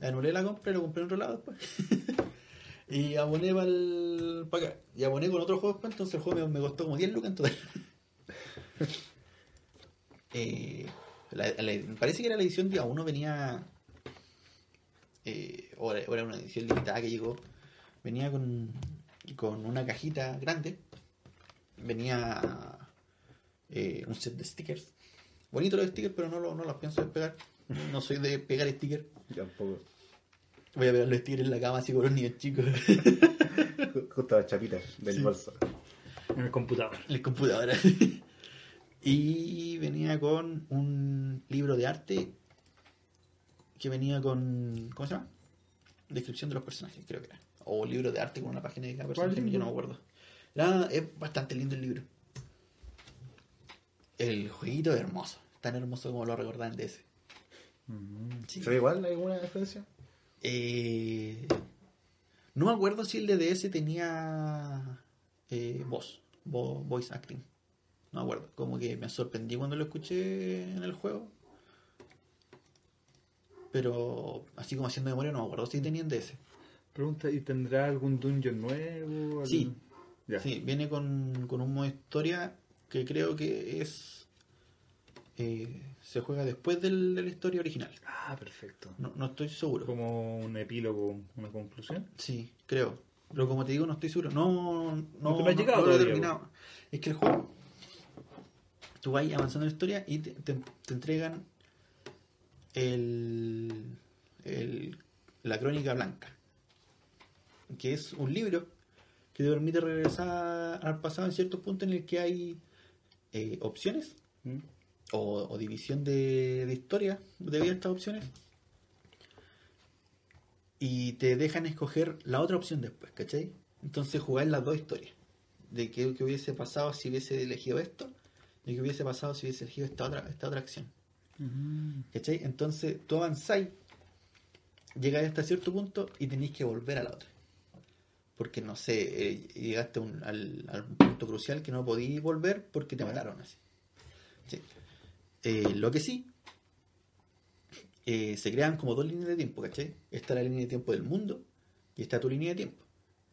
Anulé la compra y lo compré en otro lado después. y aboné para el. Para acá. Y aboné con otro juego después, entonces el juego me, me costó como 10 lucas en total. Eh, parece que era la edición día 1, venía. Eh, o era una edición limitada que llegó. Venía con, con una cajita grande. Venía eh, un set de stickers. Bonito los stickers, pero no, lo- no los pienso despegar. No soy de pegar stickers. Yo tampoco. Voy a pegar los stickers en la cama así con los niños chicos. Ju- Justo las chapitas del Sí. bolso. En el computador. en la computadora. y venía con un libro de arte que venía con. ¿Cómo se llama? Descripción de los personajes, creo que era. O libro de arte con una página de cada ¿Cuál personaje, yo no me acuerdo. Era, es bastante lindo el libro. El jueguito es hermoso. Tan hermoso como lo recordaban de ese. Sí. ¿Se ve igual? ¿Hay alguna diferencia? Eh, no me acuerdo si el DDS tenía eh, voz, vo- voice acting. No me acuerdo. Como que me sorprendí cuando lo escuché en el juego. Pero así como haciendo memoria, no me acuerdo si tenían DS. Pregunta, ¿y tendrá algún dungeon nuevo? ¿Algún- Sí. Ya. Sí, viene con, con un modo historia que creo que es. eh, se juega después del- de la historia original. Ah, perfecto. No, no estoy seguro. Como un epílogo, una conclusión. Sí, creo. Pero como te digo, no estoy seguro. No, no, No te lo has llegado lo he terminado. Es que el juego, tú vas avanzando en la historia y te, te- te entregan el, el- la crónica blanca, que es un libro que te permite regresar al pasado en ciertos puntos en el que hay eh, opciones ¿Mm? O, o división de, de historia de estas opciones y te dejan escoger la otra opción después, ¿cachai? Entonces jugáis las dos historias de qué, qué hubiese pasado si hubiese elegido esto y qué hubiese pasado si hubiese elegido esta otra, esta otra acción, ¿cachai? Entonces tú avanzáis, llegáis hasta cierto punto y tenéis que volver a la otra. Porque no sé, eh, llegaste a un- al, al punto crucial que no podías volver porque te mataron así. Sí. Eh, lo que sí, eh, se crean como dos líneas de tiempo, ¿cachai? Está la línea de tiempo del mundo y está tu línea de tiempo.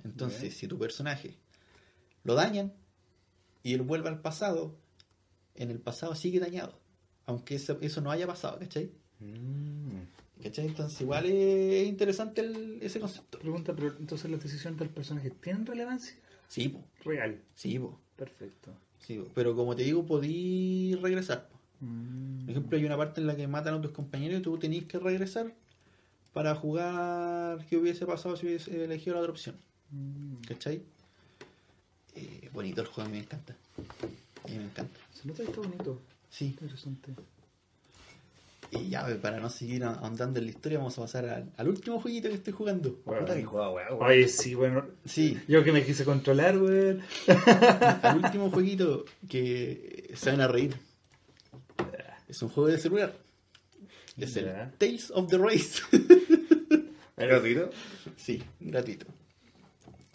Entonces, si tu personaje lo dañan y él vuelve al pasado, en el pasado sigue dañado. Aunque eso, eso no haya pasado, ¿cachai? Mm. ¿Cachai? Entonces, igual es interesante el- ese concepto. Pregunta, pero entonces las decisiones del personaje tienen relevancia Sí, po, real. sí, po, Perfecto. sí, po. pero como te digo, podí regresar. po. Mm. Por ejemplo, hay una parte en la que matan a tus compañeros y tú tenés que regresar para jugar qué hubiese pasado si hubiese elegido la otra opción. Mm. ¿Cachai? Eh, bonito el juego, a mí me encanta. A mí me encanta. Se nota que está bonito. Sí. Interesante. Y ya, pues, para no seguir ahondando en la historia, vamos a pasar al, al último jueguito que estoy jugando. Puta que. Oye, sí, bueno. Sí, Yo que me quise controlar, weón. al último jueguito que se van a reír. Es un juego de celular. Es el Ya. Tales of the Race. ¿Es gratuito? sí, gratuito.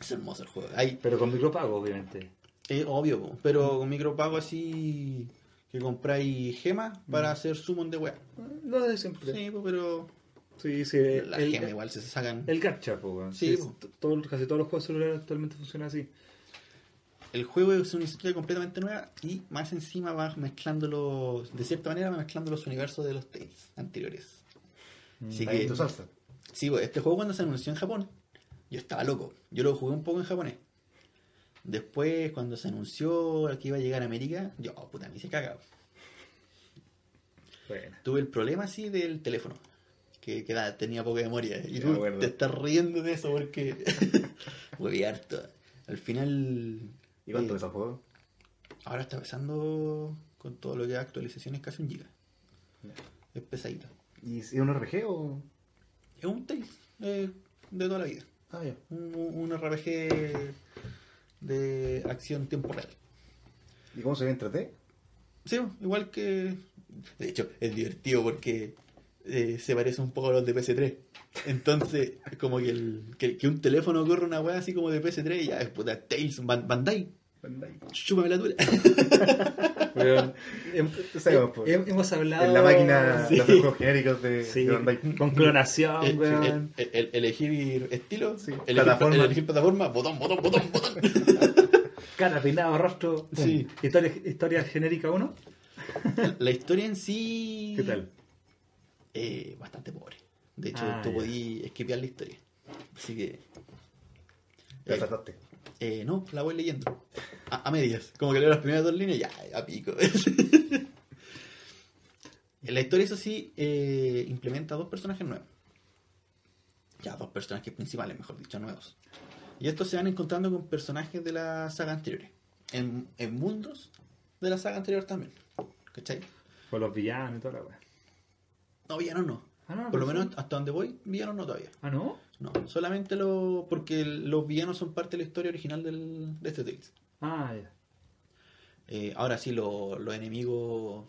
Es hermoso el juego. Hay, Pero con micropago, obviamente. Es obvio, pero con micropago así que compráis gemas para hacer summon de weá. Lo de siempre. Sí, pero Sí, sí. la el, gema igual se sacan. el gacha, weón. Sí, todo- casi todos los juegos celulares actualmente funcionan así. El juego es una historia completamente nueva y más encima va mezclando los. De cierta manera va mezclando los universos de los Tales anteriores. Así Ahí que- salsa. Sí, pues, este juego cuando se anunció en Japón, yo estaba loco. Yo lo jugué un poco en japonés. Después, cuando se anunció que iba a llegar a América, yo, oh, puta, me hice cagado. Bueno. Tuve el problema así del teléfono, que, que da- tenía poca memoria. Y tú te estás riendo de eso porque. Hueví harto. Al final. ¿Y cuánto pesa el juego? Ahora está pesando con todo lo que es actualizaciones casi un giga. Es pesadito. ¿Y es un RPG o.? Es un Tales eh, de toda la vida. Ah, ya. un, un RPG de acción tiempo real. ¿Y cómo se ve en 3D? Sí, igual que. De hecho, es divertido porque eh, se parece un poco a los de PS3. Entonces, es como que, el, que, que un teléfono corre una weá así como de PS3 y ya es puta Tails, Ban- Bandai. Chúpame la. Weón, po. hem- hemos hablado. En la máquina, sí. los juegos genéricos de, Sí, de Bandai. con clonación, El- weón. el- el- elegir estilo, Sí. elegir, Plataforma. elegir plataforma, botón, botón, botón, botón. Cara, peinado, rostro. Sí. Historia, historia genérica 1. La historia en sí. ¿Qué tal? Eh, bastante pobre. De hecho, Ah, tú ya. podías esquipear la historia. Así que. La eh, trataste. eh, no, la voy leyendo. A, a medias. Como que leo las primeras dos líneas, ya, a pico. En la historia, eso sí, eh, implementa dos personajes nuevos. Ya, dos personajes principales, mejor dicho, nuevos. Y estos se van encontrando con personajes de la saga anterior. En, en mundos de la saga anterior también. ¿Cachai? Con los villanos y toda la weón. No, villanos no. Ah, no, Por lo no menos hasta donde voy, villanos no todavía. Ah, ¿no? No, solamente lo. porque los villanos son parte de la historia original del, de este Tales. Ah, ya. Eh, ahora sí, lo- los enemigos.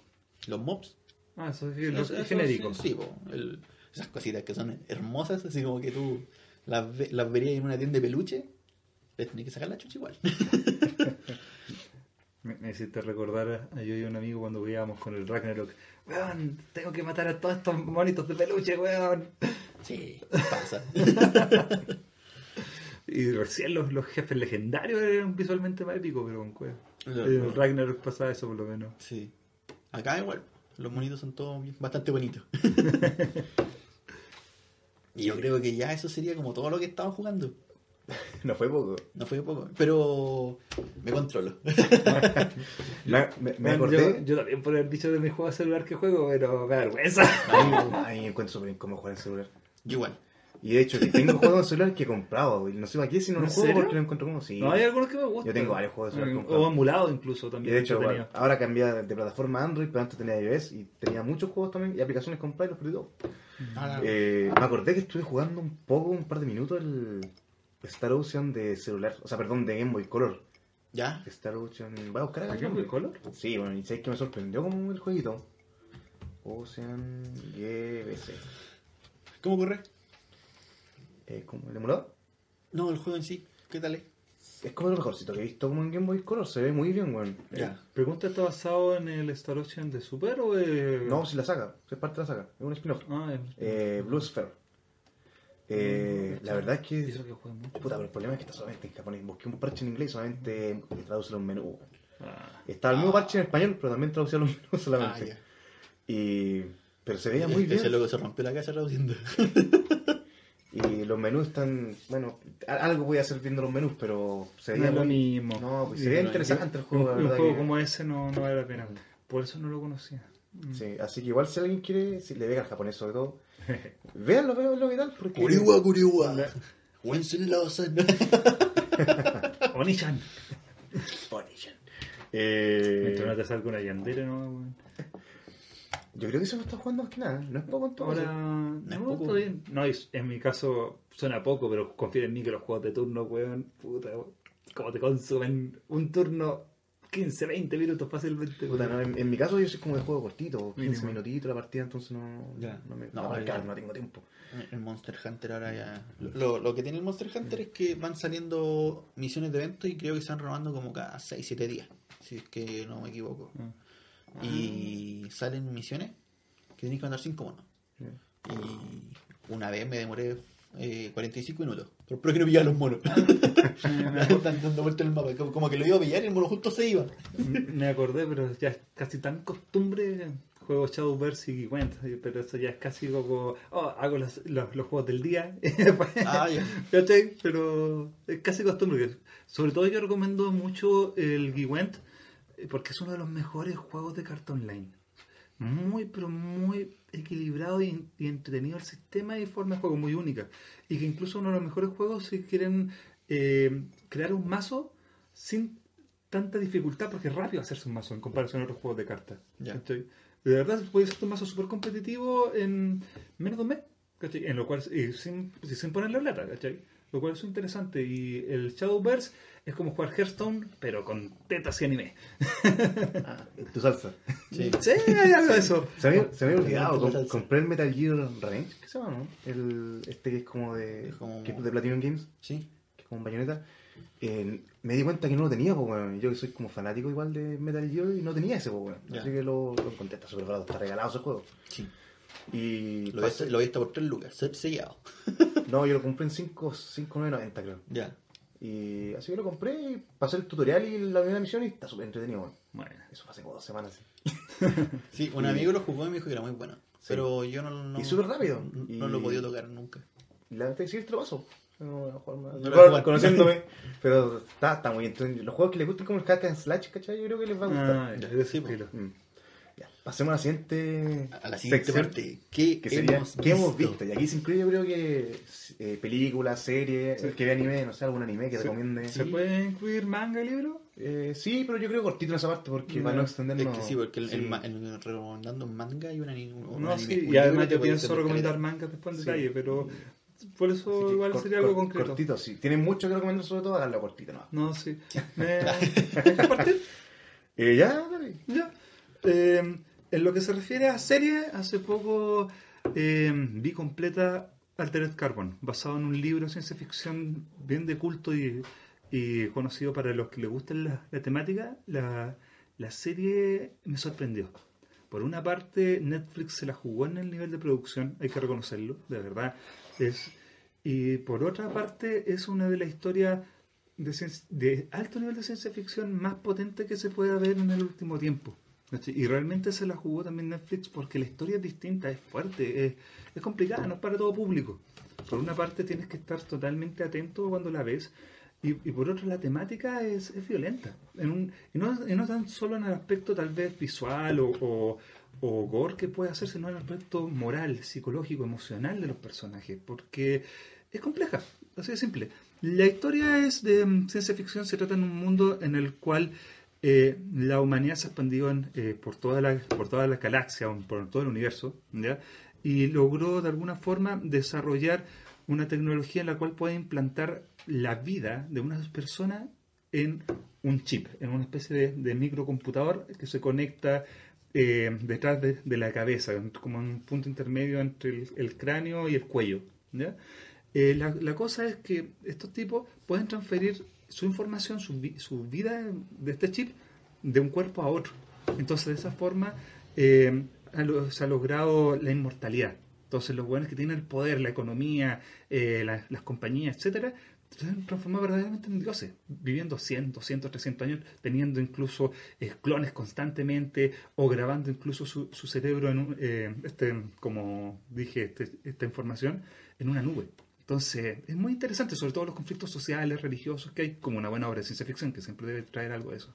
Los mobs. Ah, eso es, Eso- es eso genérico. Sí, sí, po, el- esas cositas que son hermosas, así como que tú las, las verías en una tienda de peluche. Les tenés que sacar la chucha igual. Me, me hiciste recordar a yo y un amigo cuando jugábamos con el Ragnarok. Weón, tengo que matar a todos estos monitos de peluche, weón. sí, pasa. Y recién los, los jefes legendarios eran visualmente más épicos, pero con cueva. Lo- el Ragnarok pasaba eso por lo menos. sí. Acá igual. Los monitos son todos bastante bonitos. y yo creo que ya eso sería como todo lo que estaba jugando. No fue poco. No fue poco, pero me controlo. Me, me- acordé. Yo, yo también por el dicho de mi juego de celular que juego, pero me da vergüenza. A mí, a mí me encuentro súper incómodo jugar en celular. Yo igual. Y de hecho, que tengo juegos en celular que he comprado. No sé para qué si no ¿En los juego serio? porque lo encuentro como sí. No, hay algunos que me gustan. Yo tengo varios juegos de celular Mm, comprados. O emulado incluso Y también. de hecho, bueno, ahora cambié de, de plataforma a Android, pero antes tenía iOS y tenía muchos juegos también y aplicaciones compradas y los perdí todos. Ah, Eh, me acordé que estuve jugando un poco, un par de minutos, el Star Ocean de celular, o sea, perdón, de Game Boy Color. ¿Ya? Star Ocean, voy a buscar ¿A Game Boy. Color? Sí, bueno, y sabes que me sorprendió como el jueguito. Ocean GBC. ¿Cómo corre? Eh, como el emulador. No, el juego en sí. ¿Qué tal es? Es como lo mejorcito que he visto como en Game Boy Color, se ve muy bien, weón. Ya. ¿Pregunta está basado en el Star Ocean de Super o de.? No, si la saga, es parte de la saga, es un spin-off. Ah, es- Eh, Blue Sphere. Eh, la verdad es que. Eso que juega mucho. Puta, pero el problema es que está solamente en japonés. Busqué un parche en inglés y solamente traduce los menús. Ah, Estaba el mismo parche en español, pero también traducía los menús Ah, solamente. ya. y... Pero se veía muy Ese bien. loco se rompió la casa traduciendo. Y los menús están. Bueno, algo voy a hacer viendo los menús, pero se no veía lo muy- mismo. No, pues Y se veía no, interesante el Un, juego, la un juego que- como ese no, no vale la pena. Por eso no lo conocía. Mm. Sí, así que igual si alguien quiere, si le pega al japonés sobre todo, véanlo, véanlo y tal, porque. Kuriwa, Kuriwa. Wensen Lawson. Onichan. Onishan. Eh, Mientras no te salga una yandera, ¿no? yo creo que eso no está jugando más que nada. No es poco en todo. Ahora, eso. es no, poco. está bien. No, y en mi caso suena poco, pero confía en mí que los juegos de turno, weón, puta, como te consumen un turno 15, 20 minutos fácilmente. Puta, no, en, en mi caso yo soy como de juego cortito, 15 Mínimo. minutitos la partida, entonces no, Ya. no me No, no, me ya. no tengo tiempo. El Monster Hunter ahora ya. Lo, lo que tiene el Monster Hunter es que van saliendo misiones de eventos y creo que se van renovando como cada 6-7 días. Si es que no me equivoco. Y salen misiones que tienes que mandar 5 monos. Y una vez me demoré eh, 45 minutos. Pero espero que no pillara los monos. Dando vuelta en el mapa. Como- que lo iba a pillar y el mono justo se iba. me acordé, pero ya es casi tan costumbre. Juego Shadowverse y Gwent, pero eso ya es casi como. Oh, hago los, los, los juegos del día. Ah, ya. ¿Cachai? Pero es casi costumbre. Sobre todo yo recomiendo mucho el Gwent eh, porque es uno de los mejores juegos de carta online. Muy, pero muy equilibrado y, y entretenido el sistema y forma de juego muy única. Y que incluso uno de los mejores juegos si quieren eh, crear un mazo sin tanta dificultad porque es rápido hacerse un mazo en comparación a otros juegos de cartas. ¿cachai? De verdad puede ser un mazo súper competitivo en menos de un mes. ¿cachai? En lo cual, y sin, sin ponerle plata, ¿cachai? Lo cual es interesante. Y el Shadowverse es como jugar Hearthstone, pero con tetas y anime. Ah, tu salsa. Sí. Sí, hay algo de eso. Se me, se me había olvidado, com- compré el Metal Gear Range, ¿qué se llama, no? El, este que es como de, como- que es de Platinum Games, Sí. que es como un bayoneta. Eh, me di cuenta que no lo tenía, pues. Yo que soy como fanático igual de Metal Gear y no tenía ese, pues. Ya. Así que lo, lo encontré, está súper barato, está regalado ese juego. Sí. Y Lo pasé- a, lo estar por 3 lucas. se- Sellado. no, yo lo compré en 5.990 creo. Ya. Y así que lo compré y pasé el tutorial y la primera misión y está súper entretenido. Bueno, Eso fue hace como dos semanas. Sí, un amigo lo jugó y me dijo que era muy bueno. Pero yo no, no, Y súper rápido. No, Y- no lo he podido tocar nunca. Y la verdad es que sí, te lo paso. No voy a jugar más. Conociéndome. Pero está, está muy bien. Entonces, los juegos que les gusten como el Hack and Slash, ¿cachai? Yo creo que les va a gustar. ah, Sí, pues. Mm. Pasemos a la siguiente. A la siguiente sección, parte. ¿Qué, Que sería, hemos, ¿qué hemos visto? Y aquí se incluye, yo creo que eh, películas, series, el que ve anime, no sé, algún anime que Sí. recomiende. ¿Se puede incluir manga y libro? Eh, sí, pero yo creo cortito en esa parte porque No, para no Es extendernos. que sí, porque el, sí. recomendando un manga y un anime. un No, anime. sí, Un y además yo pienso recomendar mangas después en Sí. detalle, pero por eso igual cor- sería algo cor- concreto. Cortito, sí. Tienen mucho que recomendar, sobre todo, háganlo cortito, ¿no? No, sí. ¿Me dejas partir? Eh, ya, dale. Ya. Eh, en lo que se refiere a serie, hace poco eh, vi completa Altered Carbon, basado en un libro de ciencia ficción bien de culto y, y conocido para los que les gusta la, la temática. La, la serie me sorprendió. Por una parte, Netflix se la jugó en el nivel de producción, hay que reconocerlo, de verdad. Es, y por otra parte, es una de las historias de, de alto nivel de ciencia ficción más potente que se pueda ver en el último tiempo. Y realmente se la jugó también Netflix porque la historia es distinta, es fuerte, es, es complicada, no es para todo público. Por una parte tienes que estar totalmente atento cuando la ves y, y por otra la temática es, es violenta. En un, y, no, y no tan solo en el aspecto tal vez visual o, o, o gore que puede hacer, sino en el aspecto moral, psicológico, emocional de los personajes. Porque es compleja, así de simple. La historia es de mm, ciencia ficción, se trata en un mundo en el cual eh, la humanidad se expandió en, eh, por, toda la, por toda la galaxia, por todo el universo, ¿ya? y logró de alguna forma desarrollar una tecnología en la cual puede implantar la vida de una persona en un chip, en una especie de, de microcomputador que se conecta eh, detrás de, de la cabeza, como un punto intermedio entre el, el cráneo y el cuello. ¿ya? Eh, la, la cosa es que estos tipos pueden transferir su información, su, su vida de este chip, de un cuerpo a otro. Entonces, de esa forma, eh, se ha logrado la inmortalidad. Entonces, los buenos que tienen el poder, la economía, eh, la- las compañías, etcétera, se han transformado verdaderamente en dioses, viviendo 100, 200, 300 años, teniendo incluso eh, clones constantemente o grabando incluso su, su cerebro en un, este, como dije, este- esta información en una nube. Entonces, es muy interesante, sobre todo los conflictos sociales, religiosos que hay, como una buena obra de ciencia ficción, que siempre debe traer algo de eso.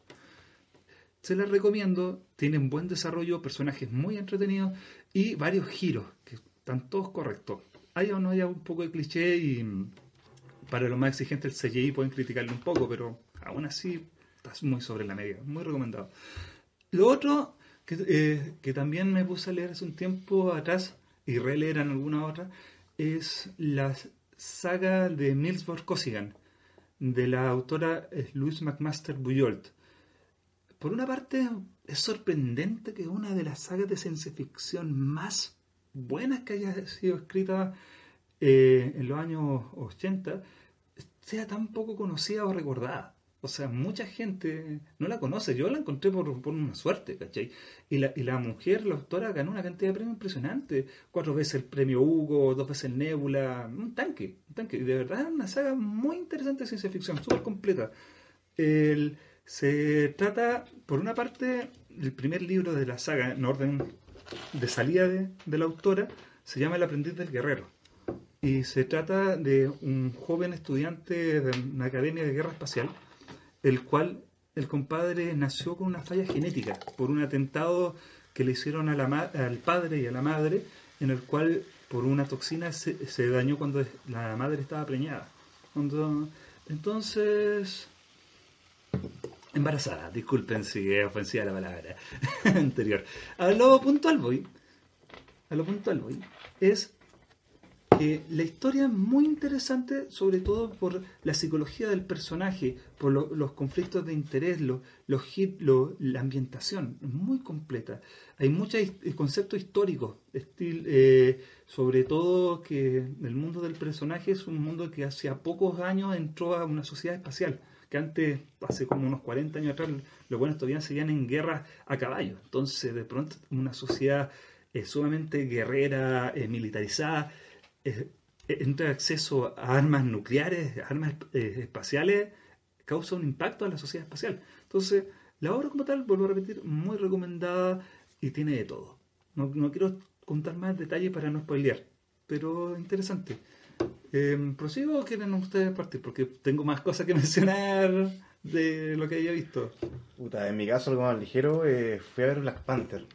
Se las recomiendo, tienen buen desarrollo, personajes muy entretenidos y varios giros, que están todos correctos. Haya o no haya un poco de cliché y mm, para los más exigentes el CGI pueden criticarlo un poco, pero aún así está muy sobre la media, muy recomendado. Lo otro que, eh, que también me puse a leer hace un tiempo atrás y releer en alguna otra es la saga de Niels Kosigan de la autora eh, Louise McMaster Bujold. Por una parte, es sorprendente que una de las sagas de ciencia ficción más buenas que haya sido escrita eh, en los años 80 sea tan poco conocida o recordada. O sea, mucha gente no la conoce. Yo la encontré por, una suerte, ¿cachai? Y la, y la mujer, la autora, ganó una cantidad de premios impresionante. Cuatro veces el premio Hugo, dos veces el Nebula. Un tanque, un tanque. Y de verdad, una saga muy interesante de ciencia ficción, súper completa. El- se trata, por una parte, el primer libro de la saga, en orden de salida de, de la autora, se llama El aprendiz del guerrero. Y se trata de un joven estudiante de una academia de guerra espacial, el cual el compadre nació con una falla genética por un atentado que le hicieron a la ma- al padre y a la madre, en el cual por una toxina se, se dañó cuando la madre estaba preñada. Entonces, embarazada, disculpen si es ofensiva la palabra anterior. A lo puntual voy, a lo puntual voy, es que la historia es muy interesante, sobre todo por la psicología del personaje, por lo- los conflictos de interés, los, los hit- lo- la ambientación, muy completa. Hay muchos his- conceptos históricos, estil- eh, sobre todo que el mundo del personaje es un mundo que hace pocos años entró a una sociedad espacial, que antes, hace como unos 40 años atrás, los buenos todavía seguían en guerra a caballo. Entonces, de pronto, una sociedad eh, sumamente guerrera, eh, militarizada, eh, entra acceso a armas nucleares, armas eh, espaciales, causa un impacto a la sociedad espacial. Entonces, la obra como tal, vuelvo a repetir, muy recomendada y tiene de todo. No, quiero contar más detalles para no spoilear, pero interesante. Eh, ¿Prosigo o quieren ustedes partir? Porque tengo más cosas que mencionar de lo que haya visto. En mi caso, algo más ligero, eh, a ver Black Panther.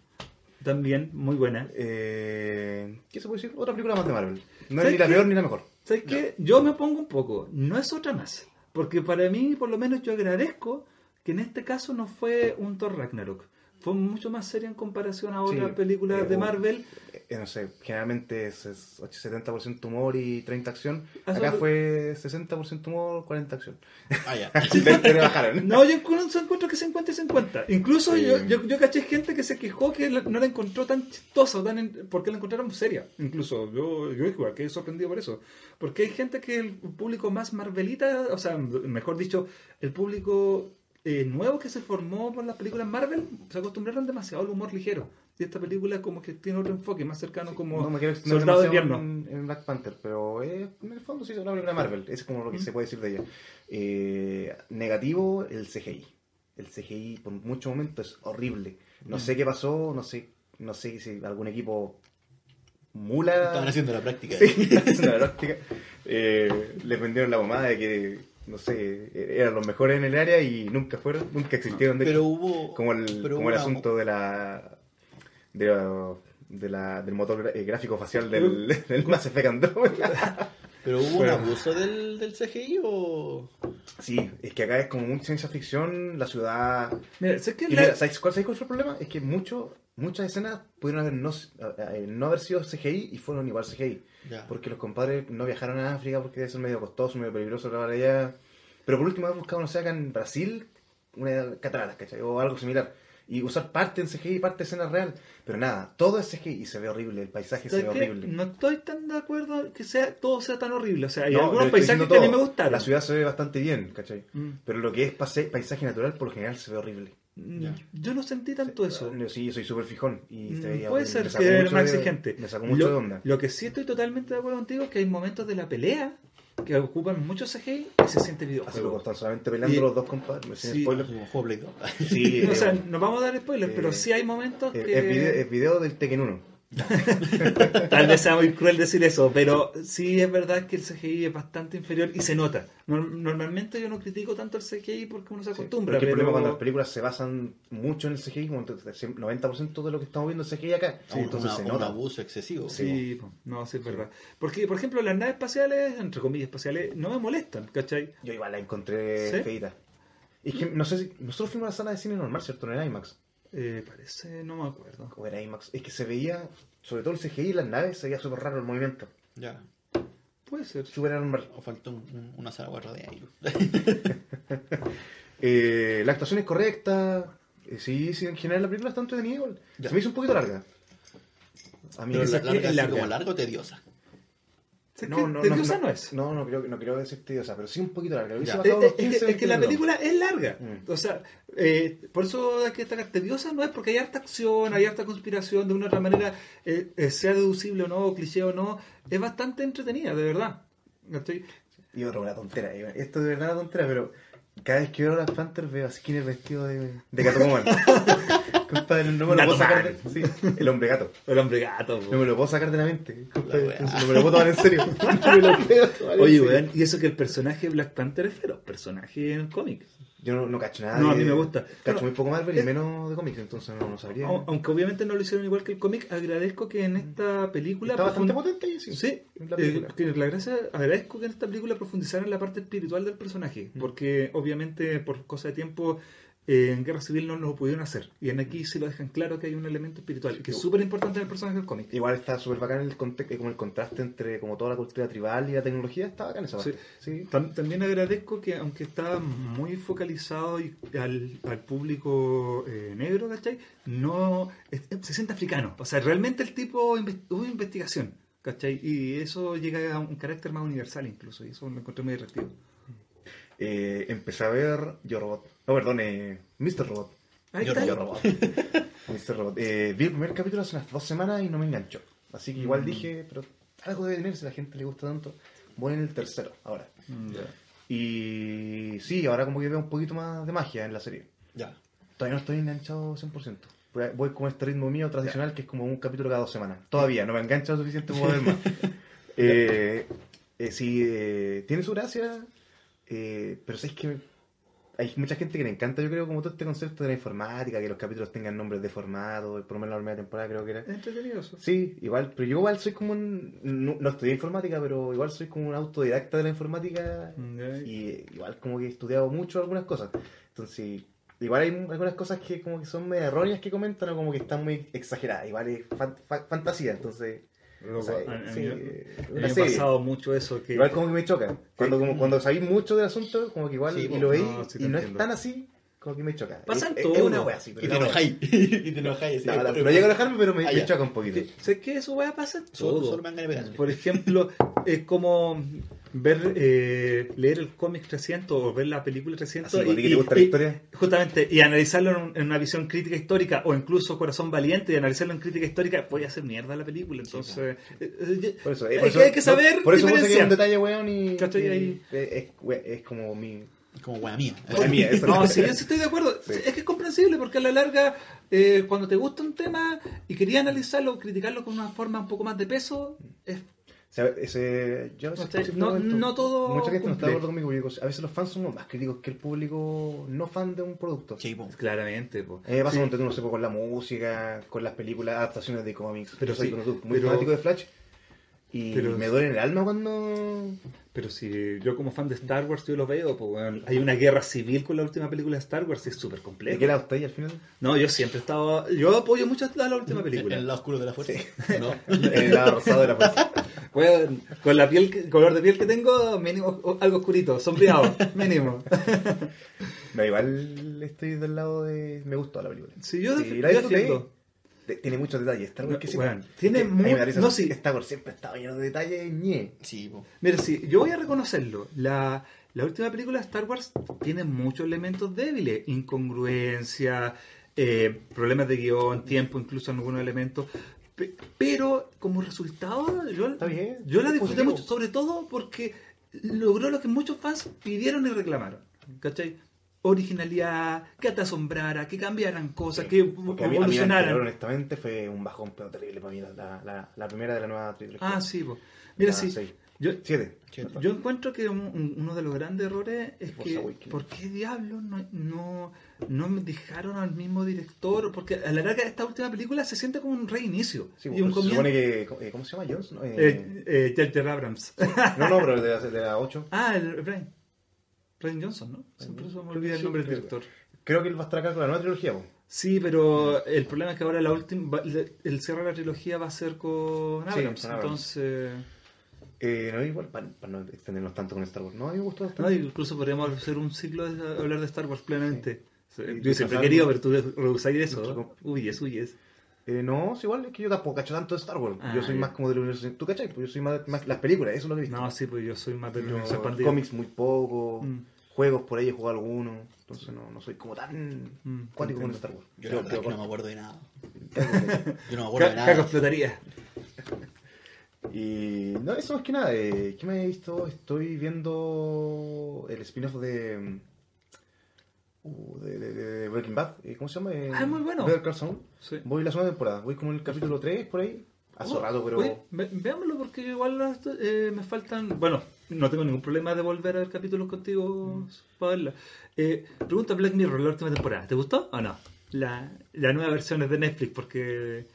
También, muy buena. Eh, ¿Qué se puede decir? Otra película más de Marvel. No ¿Sabes es ni la qué? peor ni la mejor. ¿Sabes qué? Yo me pongo un poco. No es otra más. Porque para mí, por lo menos, yo agradezco que en este caso no fue un Thor Ragnarok. Fue mucho más seria en comparación a Sí, otras películas eh, de o- Marvel. Eh, no sé, generalmente es, es 70% humor y 30 acción. Ah, Acá sobre- fue 60% humor, 40 acción. Ah, ya. Bajaron. No, yo encuentro, encuentro que 50 y 50. Incluso Sí. yo, yo, yo caché gente que se quejó que la- no la encontró tan chistosa, tan en- porque la encontraron seria. Incluso yo, yo igual, quedé sorprendido por eso. Porque hay gente que el público más marvelita, o sea, mejor dicho, el público eh, nuevo que se formó por las películas Marvel, se acostumbraron demasiado al humor ligero. Y esta película como que tiene otro enfoque, más cercano como No me quiero Soldado de Invierno. en, en Black Panther, pero eh, en el fondo sí es una película de Marvel. Eso es como lo que se puede decir de ella. Eh, negativo, el CGI. El CGI por muchos momentos es horrible. No sé qué pasó, no sé, no sé si algún equipo mula. Estaban haciendo la práctica. Sí, práctica. Eh, les vendieron la pomada de que, no sé, eran los mejores en el área y nunca fueron, nunca existieron. De Pero hecho. hubo. como el, pero como hubo el una- asunto de la, de la- de la- del motor eh, gráfico facial del, del Mass Effect Andromeda. Pero hubo Bueno. un abuso del, del CGI o. Sí, es que acá es como mucha ciencia ficción, la ciudad... Mira, sé que la- mira, ¿sabes cuál, sabes cuál fue el problema? Es que mucho, muchas escenas pudieron haber no, eh, no haber sido CGI y fueron igual CGI. Ya. Porque los compadres no viajaron a África porque debe ser medio costoso, medio peligroso grabar allá. Pero por último, haber buscado, no sé, acá en Brasil, una cataratas, ¿cachai? O algo similar. Y usar parte en CGI y parte de escena real. Pero nada, todo es CGI y se ve horrible, el paisaje se ¿sabes ve horrible. No estoy tan de acuerdo que sea todo sea tan horrible. O sea, hay No, algunos paisajes que a mí me gustaron. La ciudad se ve bastante bien, ¿cachai? Mm. Pero lo que es paisaje natural, por lo general, se ve horrible. Ya. Yo no sentí tanto eso. Yo sí, soy súper fijón. Y se Mm, veía Puede ser que era más de- exigente. Me sacó mucho lo, de onda. lo que sí estoy totalmente de acuerdo contigo es que hay momentos de la pelea que ocupan mucho CGI y se siente Así como videojuego. están solamente peleando Y- los dos compadres, sin Sí. spoiler. Como juego Play 2. Sí, o sea, eh, no vamos a dar spoilers, eh, pero sí hay momentos es, que... es video, es video del Tekken 1. Tal vez sea muy cruel decir eso, pero sí es verdad que el CGI es bastante inferior y se nota. Nor- Normalmente yo no critico tanto el CGI porque uno se acostumbra, Porque el pero... problema cuando las películas se basan mucho en el CGI, como el 90% de lo que estamos viendo es CGI acá. Sí, entonces una- se un nota. abuso excesivo. Sí, no, sí es verdad. Porque, por ejemplo, las naves espaciales, entre comillas espaciales, no me molestan, ¿cachai? Yo igual la encontré ¿Sí? feita. Y es que no sé si. Nosotros fuimos a la sala de cine normal, ¿cierto? No era IMAX. Eh, parece, no me acuerdo. O era IMAX. Es que se veía, sobre todo el CGI y las naves, se veía súper raro el movimiento. Ya. Puede ser. Súper anormal. O faltó un- un- una sala guarda de aire. Eh, la actuación es correcta. Eh, sí, sí, en general la película está entretenida. Se me hizo un poquito larga. A mí Pero la, larga, larga. como larga o tediosa. ¿Sabes No, no, Tediosa no, no es. No, no creo, no creo sea tediosa, pero sí un poquito larga. Es, es que, 15, es que la 20 película es larga. Mm. O sea, eh, por eso hay que destacar tediosa no es porque hay harta acción, hay harta conspiración, de una u otra manera, eh, eh, sea deducible o no, cliché o no, es bastante entretenida, de verdad. ¿Cachai? Y otra, una tontera. Esto de verdad es una tontera, pero cada vez que veo a Black Panther veo a Skinner vestido de, de gato común. Compadre, no me lo puedo sacar de... Sí, el hombre gato. El hombre gato. No me lo puedo sacar de la mente. compadre, no me lo puedo tomar en serio. No me lo puedo tomar en Oye, weón, y eso que el personaje de Black Panther es feroz, personaje en el cómic. Yo no, no cacho nada. No, a mí me gusta. Cacho muy poco Marvel es- y menos de cómics, entonces no, no sabría. Au- Aunque obviamente no lo hicieron igual que el cómic, agradezco que en esta película... Está bastante potente sí. Sí, en la eh, película. que la gracia, agradezco que en esta película profundizaran la parte espiritual del personaje, Mm. porque obviamente por cosa de tiempo eh, en Guerra Civil no lo pudieron hacer, y en aquí sí lo dejan claro que hay un elemento espiritual, que es súper importante en el personaje del cómic. Igual está súper bacán el, como el contraste entre como toda la cultura tribal y la tecnología. Está bacán esa parte. Sí. Tam- También agradezco que, aunque está muy focalizado y al, al público eh, negro, ¿cachai? No es- se siente africano. O sea, realmente el tipo inve- hubo investigación, ¿cachai? Y eso llega a un carácter más universal incluso, y eso lo encontré muy atractivo. Eh, empecé a ver Yo Robot. No, perdón, eh, Mr. Robot. Ahí Yo- está. Yo Robot. Mr. Robot. Eh, vi el primer capítulo hace unas dos semanas y no me enganchó. Así que igual Mm. dije, pero algo debe tener si a la gente le gusta tanto. Voy en el tercero ahora. Mm, ya. Y sí, ahora como que veo un poquito más de magia en la serie. Ya. Todavía no estoy enganchado 100%. Voy- Voy con este ritmo mío tradicional que es como un capítulo cada dos semanas. Todavía no me engancha lo suficiente como ver más. Eh, eh, sí, eh, tiene su gracia, eh, pero sabes que hay mucha gente que le encanta, yo creo, como todo este concepto de la informática, que los capítulos tengan nombres deformados, por lo menos la primera temporada creo que era. Es entretenido. Sí, igual, pero yo igual soy como un... No, no estudié informática, pero igual soy como un autodidacta de la informática ya. y igual como que he estudiado mucho algunas cosas. Entonces, igual hay algunas cosas que como que son medio erróneas que comentan o como que están muy exageradas. Igual es fan- fa- fantasía, entonces... Luego, o sea, a- a sí, mí- a mí una me ha pasado mucho eso que Igual como que me choca. Cuando, como, cuando sabéis mucho del asunto, como que igual Sí, y po, lo veis no, sí y no es tan así, como que me choca. Pasa en es, todo. es una wea así, Y pero te wea. enojáis. y te enojáis. No, llego a enojarme, pero me, Ah, me choca un poquito. sé que eso va a pasar Solo, todo. solo me pegar. Por ejemplo, es como ver eh, leer el cómic 300 o ver la película 300 Así, ¿a ti que te gusta la historia? justamente y analizarlo en, un- en una visión crítica histórica o incluso Corazón Valiente y analizarlo en crítica histórica puede hacer mierda la película entonces eh, eh, Por eso, eh, hay, por eso- que, hay que saber Por eso que un detalle, weón, y. Y- Ahí. Es, es, we- es como mi. Como wea mía. Wea mía, No, no. sí, yo sí estoy de acuerdo. Sí. Es que es comprensible porque a la larga, eh, cuando te gusta un tema y querías analizarlo, criticarlo con una forma un poco más de peso, es sea, ese, yo a veces ¿Cachai? siempre No- no todo Mucha gente no está cumple. de acuerdo conmigo. digo, a veces los fans son más críticos que el público no fan de un producto. Sí, po. claramente. mí me pasa Sí. con, no sé, con la música, con las películas, adaptaciones de cómics. Pero soy sí, como tú, muy pero- fanático de Flash. Y pero- me duele en el alma cuando. Pero si yo como fan de Star Wars yo lo veo, pues bueno, hay una guerra civil con la última película de Star Wars y es súper ¿De complejo. qué lado está ahí al final? No, yo siempre he estado... Yo apoyo mucho a la última En película. el lado oscuro de la fuerza. ¿No? En el lado rosado de la fuerza. Bueno, con la piel, que- color de piel que tengo, mínimo algo oscurito, sombreado, mínimo. No, igual estoy del lado de. Me gustó la película. Sí, yo, Sí, la yo Tiene muchos detalles. Star Wars No, que sí. bueno, tiene que a mí mu- me da risa, no, sí. Star Wars siempre estaba lleno de detalles. ñe. Sí, po. Mira, sí, yo voy a reconocerlo. La, la última película de Star Wars tiene muchos elementos débiles. Incongruencia, eh, problemas de guion, tiempo, incluso en algunos elementos. Pe- Pero como resultado, yo, bien, yo la disfruté positivo. mucho, sobre todo porque logró lo que muchos fans pidieron y reclamaron. ¿Cachai? Originalidad, que te asombrara, que cambiaran cosas, que a mí, evolucionaran. honestamente, fue un bajón pero terrible para mí. La, la, la primera de la nueva trilogía. Ah, sí, po. Mira, Ah, sí. seis. Yo, Siete. Yo encuentro que un- un- uno de los grandes errores es que Awakens. ¿por qué diablos no, no, no me dejaron al mismo director? Porque a la larga esta última película se siente como un reinicio. Sí, y un pues, se supone que. eh, ¿Cómo se llama? Jones? ¿no? Eh, Eh, eh, Abrams. no, no, pero de la, de la 8. ah, el Brian. Brian Johnson, ¿no? Siempre se me olvida el nombre del director. Creo que él va a estar acá con la nueva trilogía. po. Sí, pero el problema es que ahora la última, el cierre de la trilogía va a ser con Sí, Abrams. con Abrams. Entonces, Eh, no, igual, para, para no extendernos tanto con Star Wars. No, a mí me gustó no, bastante. incluso podríamos hacer un ciclo de hablar de Star Wars plenamente. Sí. Yo siempre he querido, pero tú rehusáis eso. Sí. Huyes, huyes. Eh, no, es igual, es que yo tampoco cacho tanto de Star Wars. Ah, yo soy más como del universo. ¿Tú cachai? Pues yo soy más, más las películas, eso es lo que he visto. No, sí, pues yo soy más del universo expandido. cómics muy poco, Mm. juegos por ahí he jugado algunos. Entonces no, no soy como tan Mm, cuático con. Star Wars. Yo la verdad es que no me acuerdo de nada. Yo no me acuerdo de nada. Caco explotaría. Y no, eso más que nada. Eh, ¿Qué me he visto? Estoy viendo el spin-off de, uh, de, de- de Breaking Bad. Eh, ¿Cómo se llama? Eh, Ah, muy bueno. Better Call Saul. Sí. Voy la segunda temporada. Voy como en el capítulo 3 por ahí. Hace Oh, rato, pero... oye, ve- veámoslo porque igual eh, me faltan. Bueno, no tengo ningún problema de volver a ver capítulos contigo para verla. Eh, pregunta Black Mirror, la última temporada. ¿Te gustó o no? La, la nueva versión es de Netflix porque.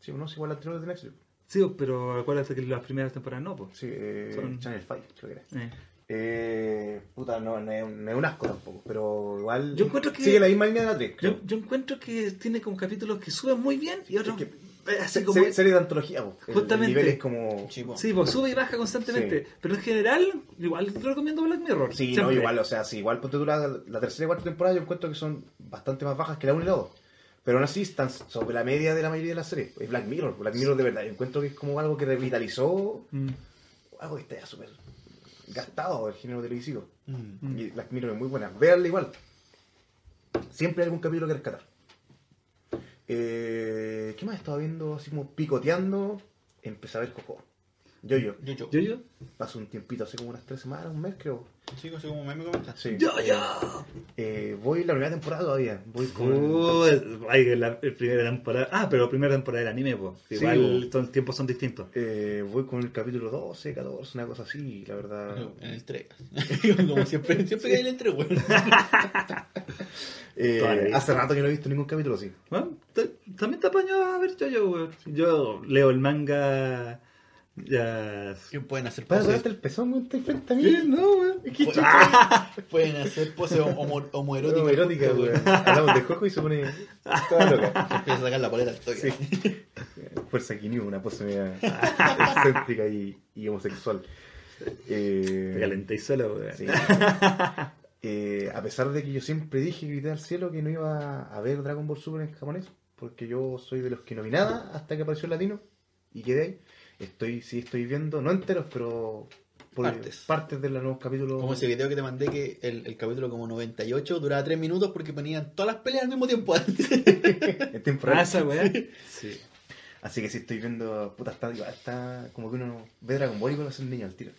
Sí, no es igual al anterior de Netflix. Sí, pero acuérdate que las primeras temporadas no, pues. Sí, eh, Son- Channel 5, creo que era. Eh. Eh, puta, no, no, es, no es un asco tampoco, pero igual Yo encuentro que- sigue la misma línea de la 3. Yo, yo encuentro que tiene como capítulos que suben muy bien y otros Es que- eh, así como. serie de antología, Justamente. El nivel es como... Sí, po. Sí, pues sube y baja constantemente. Sí. Pero en general, igual te recomiendo Black Mirror. Sí, no, igual, o sea, sí, igual ponte tú la, la tercera y cuarta temporada, yo encuentro que son bastante más bajas que la 1 y la 2. Pero aún así están sobre la media de la mayoría de las series. Es Black Mirror, Black Mirror de verdad. Yo encuentro que es como algo que revitalizó, Mm. algo que está ya súper gastado el género televisivo. Mm. Y Mirror es muy buena. Véanla igual. Siempre hay algún capítulo que rescatar. Eh, ¿Qué más estaba viendo? Así como picoteando. Empecé a ver Coco. Yo, yo. Yo, yo. ¿Yo, yo? Pasó un tiempito, hace como unas tres semanas, un mes creo. Sí, así como me comentaste. Sí. ¡Yo, yo! Eh, voy la primera temporada todavía. Voy con. Uh, ay, que la el primera temporada. Ah, pero primera temporada del anime, pues. Sí, Igual los tiempos son distintos. eh, voy con el capítulo 12, 14, una cosa así, la verdad. En el 3. como siempre, siempre que hay en el 3, weón. Eh, hace rato que no he visto ningún capítulo así. Bueno, te- también te apaño a ver yo, yo, weón. Yo leo el manga. Ya. ¿Qué pueden hacer Para poses? tocarte el pezón, frente a mí. No, weón. Es que Pu- chucha. Pueden hacer poses homo- homoeróticas. Juntos, weón. Hablamos de Jojo y se pone toda loca. Se empieza a sacar la polera al toque. Sí. Fuerza Quinyu, una pose media excéntrica y, y homosexual. Eh, Te calenté solo, weón. sí. Eh, a pesar de que yo siempre dije, grité al cielo, que no iba a ver Dragon Ball Super en japonés, porque yo soy de los que no vi nada hasta que apareció el latino y quedé ahí. Estoy, sí estoy viendo, no enteros, pero por- Partes. partes de los nuevos capítulos. Como ese video que te mandé que el, el capítulo como 98 duraba 3 minutos porque ponían todas las peleas al mismo tiempo. en temporada. Ah, esa weá. Sí. Así que sí estoy viendo, puta, está, está como que uno ve Dragon Ball y a ser niño al tiro.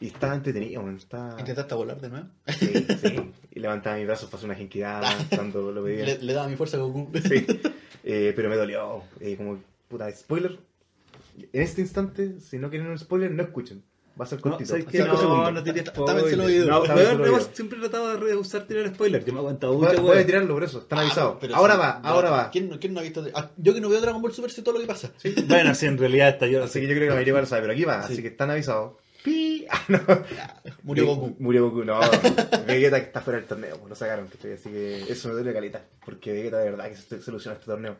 Y está entretenido, está... ¿Intentaste volar de nuevo? Sí, sí. Y levantaba mis brazos para hacer una genkidama cuando lo veía. Le, le daba mi fuerza a Goku. Sí. Eh, pero me dolió. Eh, como, puta, spoiler. En este instante, si no quieren un spoiler, no escuchen. Va a ser No, cortito. ¿sabes qué? Cinco No, segundos. no tápense los spoiler. oídos. No, oídos. siempre tratado de rehusar tirar spoiler. Yo me he aguantado mucho, voy a tirarlo, por eso. Están Ah, avisados. pero Ahora sí, va, ahora va. ¿Quién, no- quién no ha visto? ah, yo que no veo Dragon Ball Super sé todo lo que pasa. Bueno, sí, en realidad está yo. Así que yo creo que la mayoría va a saber, pero aquí va. Sí. Así que están avisados. ¡Pi! Ah, no. Murió Goku. Murió Goku, no. Vegeta que está fuera del torneo, pues, lo sacaron. que estoy- Así que eso me duele caleta. Porque Vegeta de verdad que se soluciona este torneo.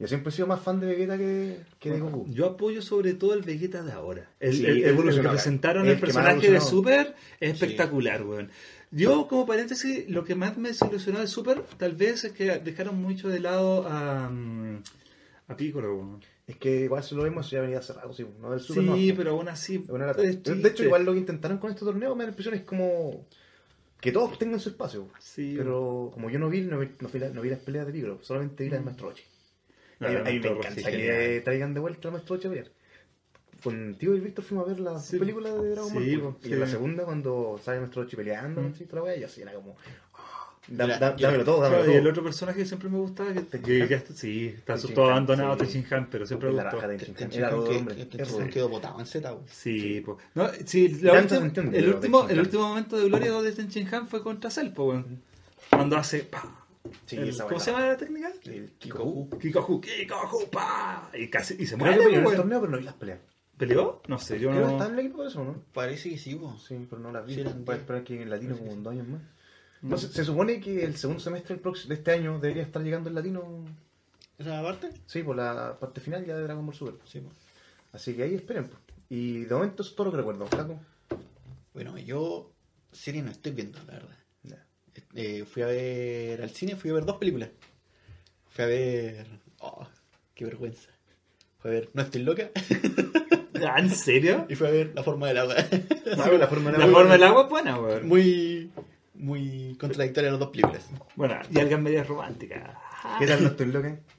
Yo siempre he sido más fan de Vegeta que, que de Goku. Yo apoyo sobre todo el Vegeta de ahora. El, Sí, el- el- el evolucionó, que presentaron el personaje de. Super es espectacular, weón. Yo, como paréntesis, lo que más me desilusionó de Super, tal vez es que dejaron mucho de lado a, mm, a Piccolo, weón. Es que igual si lo vemos, ya venía hace rato, sí, no del Super no. Sí, pero aún así. De hecho, igual lo que intentaron con este torneo, me da la impresión es como que todos tengan su espacio. Sí, Pero como yo no vi, no vi, no vi, la- no vi las peleas de Piccolo, solamente vi las de Maestro. No, a mí- la a mí me encanta que genial. traigan de vuelta a Maestro Rochi a pelear. Con Tío y Víctor fuimos a ver la Sí. película de Dragon Ball. Sí, pues, pues, y en la segunda, cuando sale Maestro Rochi peleando, Mm. ¿sí? toda la wea, yo así era como. ah, da- yo- dámelo todo, dámelo Claro, y el todo. otro personaje que siempre me gustaba, que, Tenchin que- que- sí, está todo abandonado, sí. Tenchin Han, pero siempre me La gustó. raja de Tenchin Han. Tenchin Era rudo, que- hombre. quedó botado en Z, weón. Sí, po. No, sí, la el, último, el último momento de gloria de Tenchin Han fue contra Cell, po, weón. Cuando hace. Sí, El- esa ¿Cómo se la- llama la técnica? El Kikoku. Kikoju, Kikoju, pa. Y casi. Y se Creo muere, que po, peleó en el torneo, pero no vi las peleas. ¿Peleó? No sé, yo Creo no. estaba en el equipo por eso, ¿no? Parece que sí, weón. Sí, pero no las vi. Sí, Voy a esperar que en latino como dos años más. No, se, se supone que el segundo semestre del próximo, de este año debería estar llegando el latino. ¿Esa parte? Sí, por la parte final ya de Dragon Ball Super. Sí, weón. Así que ahí esperen. pues. Y de momento eso es todo lo que recuerdo. Flaco. Bueno, yo serie no estoy viendo, la verdad. Eh, fui a ver al cine, fui a ver dos películas. Fui a ver... Oh, qué vergüenza. Fue a ver No estoy loca Ah, ¿En serio? y fue a ver La forma del agua. Ah, la forma de La forma del agua es buena, weón. muy, muy contradictoria las dos películas. Bueno, y algo media romántica. ¿Qué tal no estoy loca?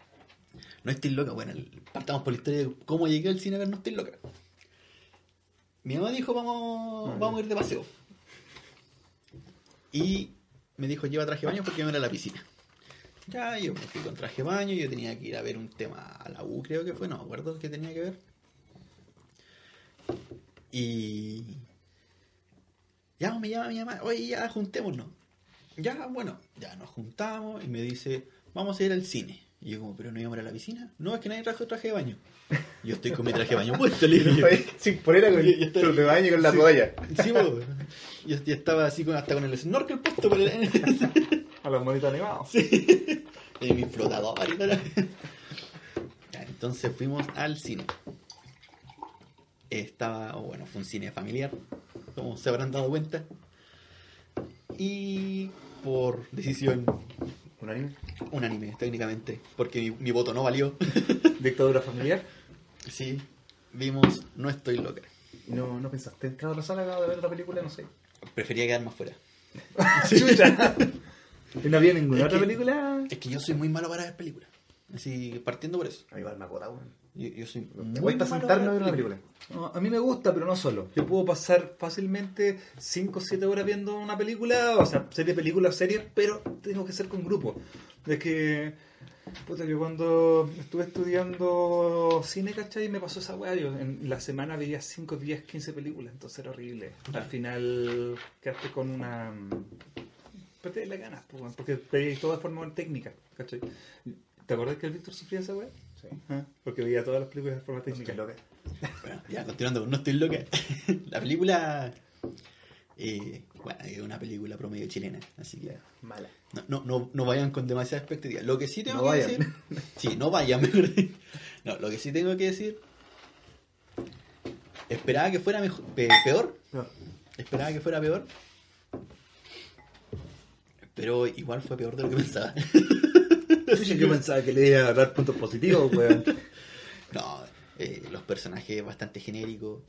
No estoy loca, bueno, partamos por la historia de cómo llegué al cine a ver No estoy loca. Mi mamá dijo, vamos, vamos a ir de paseo. Y me dijo, lleva traje de baño porque me era a la piscina. Ya, yo me fui con traje de baño, yo tenía que ir a ver un tema a la U, creo que fue, no me acuerdo qué tenía que ver. Y... Ya, me llama mi mamá, oye, ya, juntémonos. Ya, bueno, ya nos juntamos y me dice, vamos a ir al cine. Y yo como, pero no íbamos a ir a la piscina. No, es que nadie trajo traje de baño. Yo estoy con mi traje de baño puesto, le yo. Sin polera con Yo- yo estoy- de baño con la Sí. toalla. Sí, po. Yo, yo estaba así con, hasta con el snorkel puesto por el, A los monitos animados. sí. y mi flotador y todo. Ya, entonces fuimos al cine. Estaba, o bueno, fue un cine familiar, como se habrán dado cuenta. Y por decisión ¿Un anime? unánime, técnicamente, porque mi, mi voto no valió. Dictadura familiar. Sí, vimos No estoy loca. ¿Y no, no pensaste entrar a otra sala de ver otra película? No sé. Prefería quedarme afuera. Chucha. ¿Y no había ninguna Es otra que- película? Es que yo soy muy malo para ver películas. Así, partiendo por eso. A mí igual me acota, weón. Yo, yo soy Me cuesta malo sentarme a para ver una película. No, a mí me gusta, pero no solo. Yo puedo pasar fácilmente 5 o 7 horas viendo una película, o sea, serie, película, serie, pero tengo que ser con grupo. Es que, puta, que cuando estuve estudiando cine, ¿cachai? Me pasó esa weá. Yo en la semana veía 5, 10, 15 películas, entonces era horrible. Al final quedaste con una. Perdí las ganas, pues, porque veía todo de forma técnica, ¿cachai? ¿Te acuerdas que el Víctor sufría esa weá? Sí. Porque veía todas las películas de forma Estoy técnica. loca. Bueno, ya continuando, no estoy loca. La película. eh, bueno, es una película promedio chilena, así que Mala. no, no, no, no vayan con demasiada expectativa. Lo que sí tengo No que vayan. decir. Sí, no vayan, mejor. No, lo que sí tengo que decir. Esperaba que fuera mejor, pe- peor. No. Esperaba que fuera peor. Pero igual fue peor de lo que pensaba. Yo pensaba que le iba a dar puntos positivos, weón. No, eh, los personajes bastante genéricos.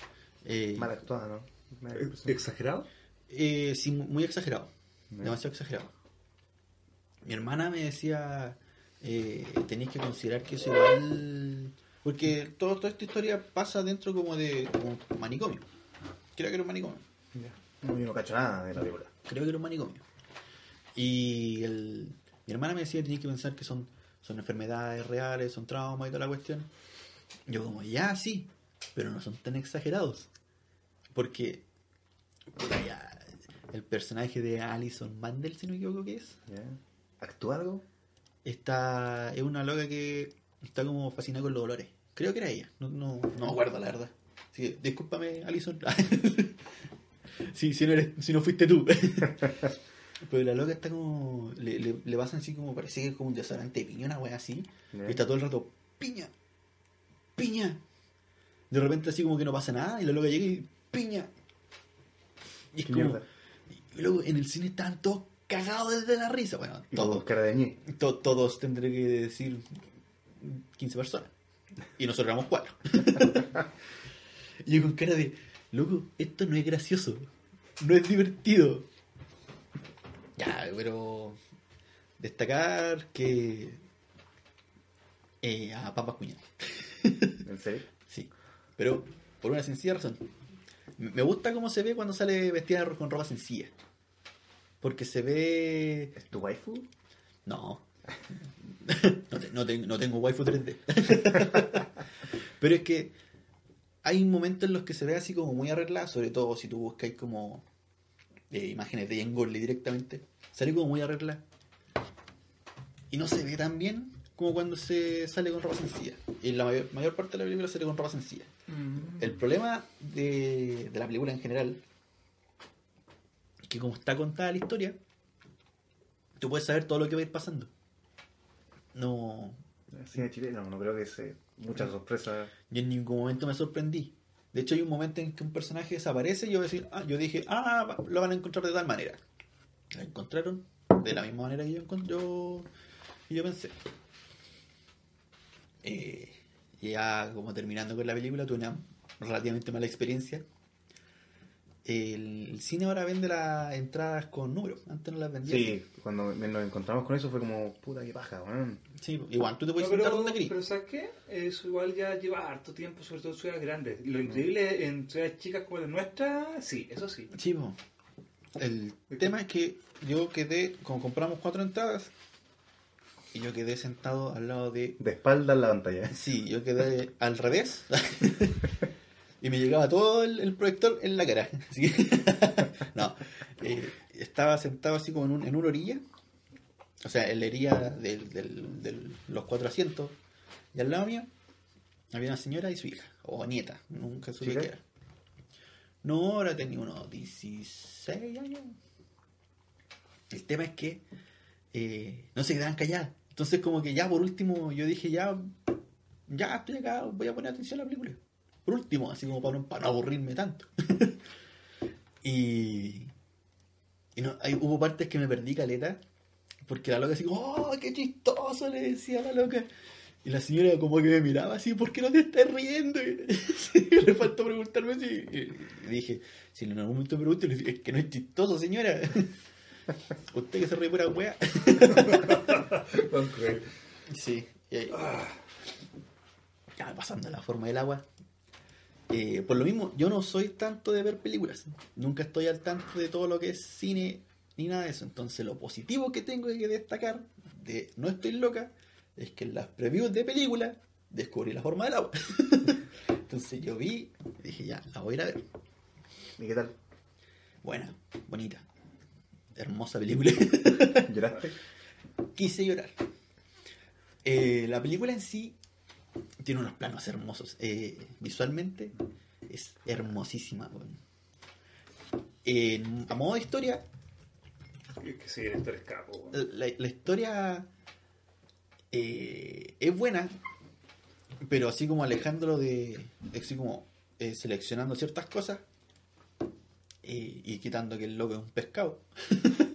Eh, Mal actuada, ¿no? Me- ¿Exagerado? eh, sí, muy exagerado. Demasiado exagerado. Mi hermana me decía, eh, tenéis que considerar que eso igual... Porque todo- toda esta historia pasa dentro como de como un manicomio. Creo que era un manicomio. Ya. No, yo no cacho nada de la película. Creo que era un manicomio. Y el- mi hermana me decía, tenéis que pensar que son, son enfermedades reales, son traumas y toda la cuestión. Yo como, ya, sí, pero no son tan exagerados. Porque, puta, ya, el personaje de Alison Mandel, si no me equivoco que es, ¿Ya? ¿Actúa algo? está, es una loca que está como fascinada con los dolores. Creo que era ella, no, no, no me acuerdo la verdad. Así que, discúlpame, Alison. si, si, no eres, si no fuiste tú. Pero la loca está como. Le, le, le pasan así como. Parece que es como un desodorante de piña, una wea así. Y está todo el rato. Piña. Piña. De repente así como que no pasa nada. Y la loca llega y. Piña. Y es como. Y luego en el cine estaban todos cagados desde la risa. Bueno, Y todos. de. To- todos tendré que decir 15 personas. Y nosotros éramos cuatro. y yo con cara de, loco, esto no es gracioso. No es divertido. Ya, pero destacar que eh, a Papas Cuñado. ¿En serio? Sí. Pero por una sencilla razón. Me gusta cómo se ve cuando sale vestida con ropa sencilla. Porque se ve ¿Es tu waifu? no. no, te- no te- no tengo waifu 3D. Pero es que hay momentos en los que se ve así como muy arreglada, sobre todo si tú buscáis como eh, imágenes de Gorley directamente. Sale como muy arreglada. Y no se ve tan bien como cuando se sale con ropa sencilla. Y en la mayor, mayor parte de la película sale con ropa sencilla. El problema de, de la película en general es que como está contada la historia, tú puedes saber todo lo que va a ir pasando. No, Cine chileno, no creo que sea mucha sorpresa. yo en ningún momento me sorprendí. De hecho, hay un momento en que un personaje desaparece y yo, decir, ah, yo dije, ah, lo van a encontrar de tal manera. Lo encontraron de la misma manera que yo, yo, yo pensé. Eh, ya como terminando con la película, tuve una relativamente mala experiencia. El, el cine ahora vende las entradas con números, antes no las vendía. Sí, cuando nos encontramos con eso fue como, puta, qué paja, weón. Sí, igual tú te puedes No, sentar pero, donde querís. pero ¿sabes qué? Eso igual ya lleva harto tiempo, sobre todo en ciudades grandes. Lo increíble en ciudades chicas como la nuestra, sí, eso sí. Sí, po. El tema es que yo quedé, como compramos cuatro entradas, y yo quedé sentado al lado de... De espalda en la pantalla. Sí, yo quedé al revés. y me llegaba todo el, el proyector en la cara. Así que- no, eh, estaba sentado así como en, un, en una orilla. O sea, en la orilla del- del- de los cuatro asientos. Y al lado mío había una señora y su hija, o nieta, nunca supe qué era. No, ahora tenía unos 16 años. El tema es que eh, no se quedaban calladas. Entonces como que ya por último yo dije ya, ya estoy acá, voy a poner atención a la película. Por último, así como para no, para no aburrirme tanto. y y no, hay, hubo partes que me perdí caleta, porque la loca así, oh, qué chistoso, le decía la loca. Y la señora como que me miraba así, ¿por qué no te estás riendo? Y le faltó preguntarme así. Y dije, si en algún momento me pregunto, le dije, es que no es chistoso, señora. Usted que se ríe pura wea. Sí. y ahí- Ya pasando la forma del agua. Eh, por lo mismo, yo no soy tanto de ver películas. Nunca estoy al tanto de todo lo que es cine ni nada de eso. Entonces, lo positivo que tengo que destacar de No estoy loca es que en las previews de películas descubrí la forma del agua. Entonces, yo vi y dije, ya, la voy a ir a ver. ¿Y qué tal? Buena, bonita, hermosa película. ¿Lloraste? quise llorar. Eh, la película en sí tiene unos planos hermosos. Eh, visualmente es hermosísima. a modo de historia, Es que sí, esto es capo. la, la historia eh, es buena, pero así como alejándolo de. así como eh, seleccionando ciertas cosas y quitando que el loco es un pescado.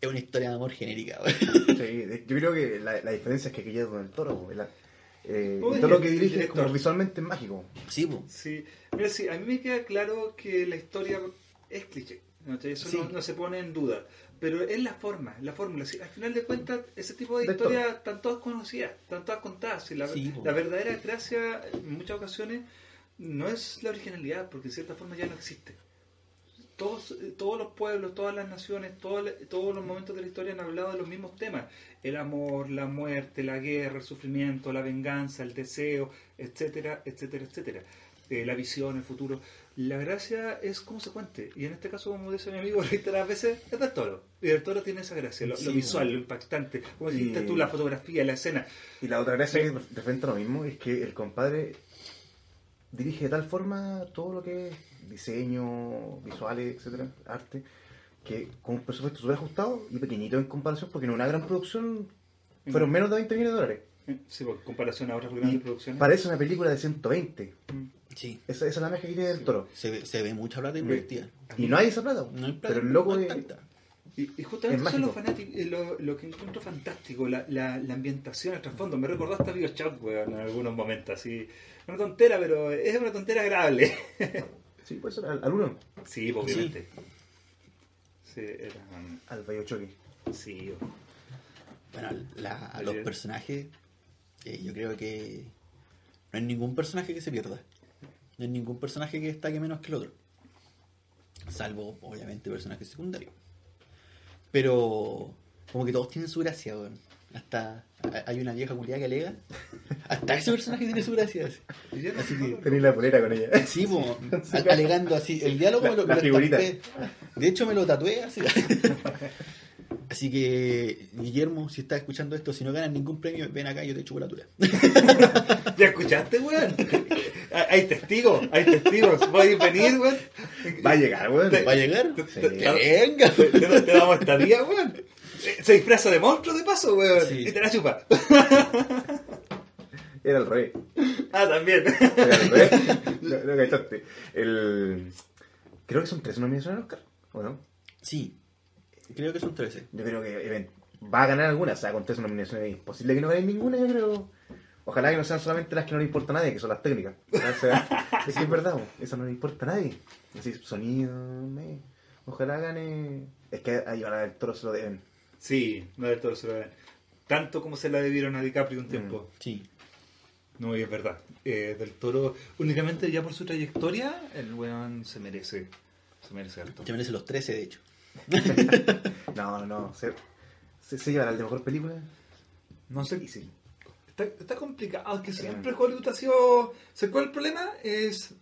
es una historia de amor genérica. Sí, yo creo que la, la diferencia es que aquella es con el toro, ¿verdad? Eh, todo lo que dirige el es como visualmente mágico. Sí, po. Sí, mira, sí, a mí me queda claro que la historia es cliché. ¿no? Eso Sí. no, no se pone en duda. Pero es la forma, la fórmula. sí, al final de cuentas, ese tipo de De historias están todas conocidas, están todas contadas. sí, la, la verdadera gracia, en muchas ocasiones, no es la originalidad, porque de cierta forma ya no existe. Todos, todos los pueblos, todas las naciones, todas la- todos los momentos de la historia han hablado de los mismos temas. El amor, la muerte, la guerra, el sufrimiento, la venganza, el deseo, etcétera, etcétera, etcétera. Eh, la visión, el futuro. La gracia es cómo se cuente. Y en este caso, como dice mi amigo reiteradas veces, es del toro. Y del toro tiene esa gracia, lo, visual, bueno. lo impactante. Como Y- dijiste tú, la fotografía, la escena. Y la otra gracia que de frente a lo mismo es que el compadre dirige de tal forma todo lo que es diseño, visuales, etcétera, arte, que con un presupuesto súper ajustado y pequeñito en comparación, porque en una gran producción fueron menos de 20 millones de dólares. Sí, por comparación a otras Y grandes producciones. parece una película de 120. Sí. Esa, esa es la magia que tiene el toro. Se ve, se ve mucha plata invertida. Y no hay esa plata. No hay plata, pero el loco no es-. Y, y justamente Es eso es lo, fanático, eh, lo, lo que encuentro fantástico, la, la, la ambientación, el trasfondo. Me recordó hasta Bioshock, weón, en algunos momentos. Así. Una tontera, pero es una tontera agradable. Sí, puede ser al, al uno, sí, obviamente. Sí, era. um, al Bayochoque. sí, Bueno, la- a los personajes, eh, yo creo que no hay ningún personaje que se pierda. No hay ningún personaje que destaque menos que el otro. Salvo, obviamente, personajes secundarios. Pero, como que todos tienen su gracia, weón. Hasta a- hay una vieja culiada que alega. Hasta ese personaje tiene su gracia. así. Que-. Tenéis la polera con ella. Sí, a- alegando así. El diálogo La- me lo, la me lo. De hecho, me lo tatué así. Así que, Guillermo, si estás escuchando esto, si no ganas ningún premio, ven acá y yo te chupo la tula. ¿Ya escuchaste, weón? Hay testigos, hay testigos. ¿Puedes venir, weón? Va a llegar, weón. ¿Va a llegar? Sí. Venga. Te, te- te damos esta vía, weón. Eh, Se disfraza de monstruo de paso, weón. Sí. Y te la chupa. Era el rey. Ah, también. Era el rey. No, no cachaste. El... Creo que son tres nominaciones al Oscar, ¿o no? Sí, creo que son 13. Yo creo que even- va a ganar alguna. O sea, con tres nominaciones es imposible que no gane ninguna, yo creo. Ojalá que no sean solamente las que no le importa a nadie, que son las técnicas. O sea, es que es verdad, eso no le importa a nadie. Así, sonido, me- ojalá gane. Es que ahí van a ver toro se lo deben. Sí, no del todo se lo deben. Tanto como se la debieron a DiCaprio un tiempo. Sí. No, y es verdad. Eh, del Toro, únicamente ya por su trayectoria, el weón se merece. Se merece alto. Se merece los 13, de hecho. No, no, se, se, se llevará el de mejor película. No sé. Difícil. Está, está complicado, es que siempre Hollywood ha sido... ¿Sabes cuál es el problema? Es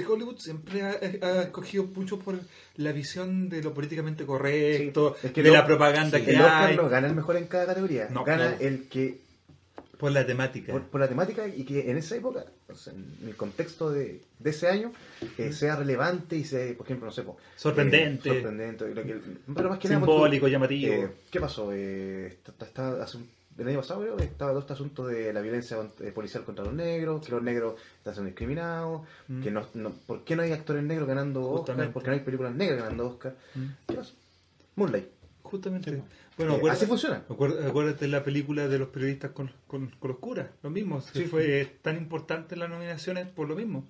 que Hollywood siempre ha, ha escogido mucho por la visión de lo políticamente correcto, Sí, es que de no- la propaganda sí, que El Oscar hay, no gana el mejor en cada categoría. No, gana no. el que por la temática. por, por la temática y que en esa época, o sea, en el contexto de, de ese año, eh, sea relevante y sea, por ejemplo, no sé, po, Sorprendente. eh, sorprendente, lo que- pero más que nada, Simbólico, porque, llamativo. eh, ¿Qué pasó? Eh, está- está- hace un- el año pasado, creo, estaba todo este asunto de la violencia eh, policial contra los negros, que los negros están siendo discriminados, Mm. que no, no- ¿por qué no hay actores negros ganando Oscar? ¿Por qué no hay películas negras ganando Oscar? Mm. ¿Qué pasó? Moonlight. Justamente. Bueno, Eh, así funciona. acuérdate, de la película de los periodistas con, con, con los curas, lo mismo. Sí. fue tan importante las nominaciones por lo mismo.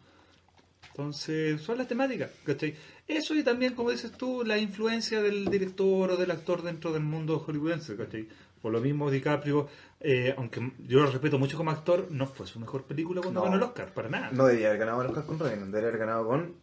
Entonces, son las temáticas, ¿cachai? Eso y también, como dices tú, la influencia del director o del actor dentro del mundo hollywoodense, ¿cachai? Por lo mismo, DiCaprio, eh, aunque yo lo respeto mucho como actor, no fue su mejor película cuando No. ganó el Oscar, para nada. No debería haber ganado el Oscar con Revenant, debería haber ganado con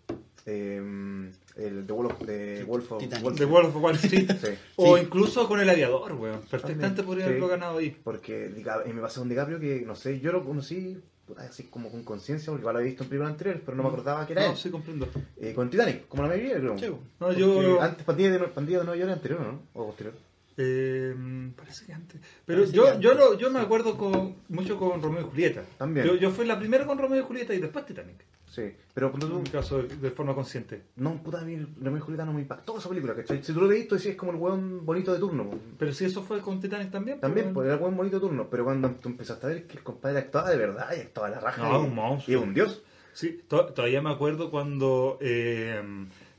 eh, el The Wolf, de Wolf of The Street. Wolf of Wall Street. Sí. O Sí, incluso con El Aviador, weón. Perfectamente También, podría sí. haberlo ganado ahí. Porque Dica- eh, me pasó con DiCaprio que, no sé, yo lo conocí así como con conciencia, porque igual lo había visto en películas anteriores, pero no me acordaba que era No, él. sí, comprendo. Eh, con Titanic, como la mayoría, creo. Sí, No, yo... Antes, Pandilla de, Pandilla de Nueva York era anterior, ¿no? O posterior. Eh, parece que antes. Pero Parece yo, que yo, antes. lo- yo me acuerdo con, mucho con Romeo y Julieta. También. Yo, yo fui la primera con Romeo y Julieta y después Titanic. Sí. Pero En tú, mi caso, de, de forma consciente. no, puta, a mí Romeo y Julieta no me impactó esa película, ¿cachai? Si tú lo veis, tú decís es como el weón bonito de turno. Pero si eso fue con Titanic también. También, pues, pues era el buen bonito de turno, pero cuando tú empezaste a ver que el compadre actuaba de verdad y actuaba la raja. No, y, un monstruo. Y un dios. Sí, to- todavía me acuerdo cuando eh,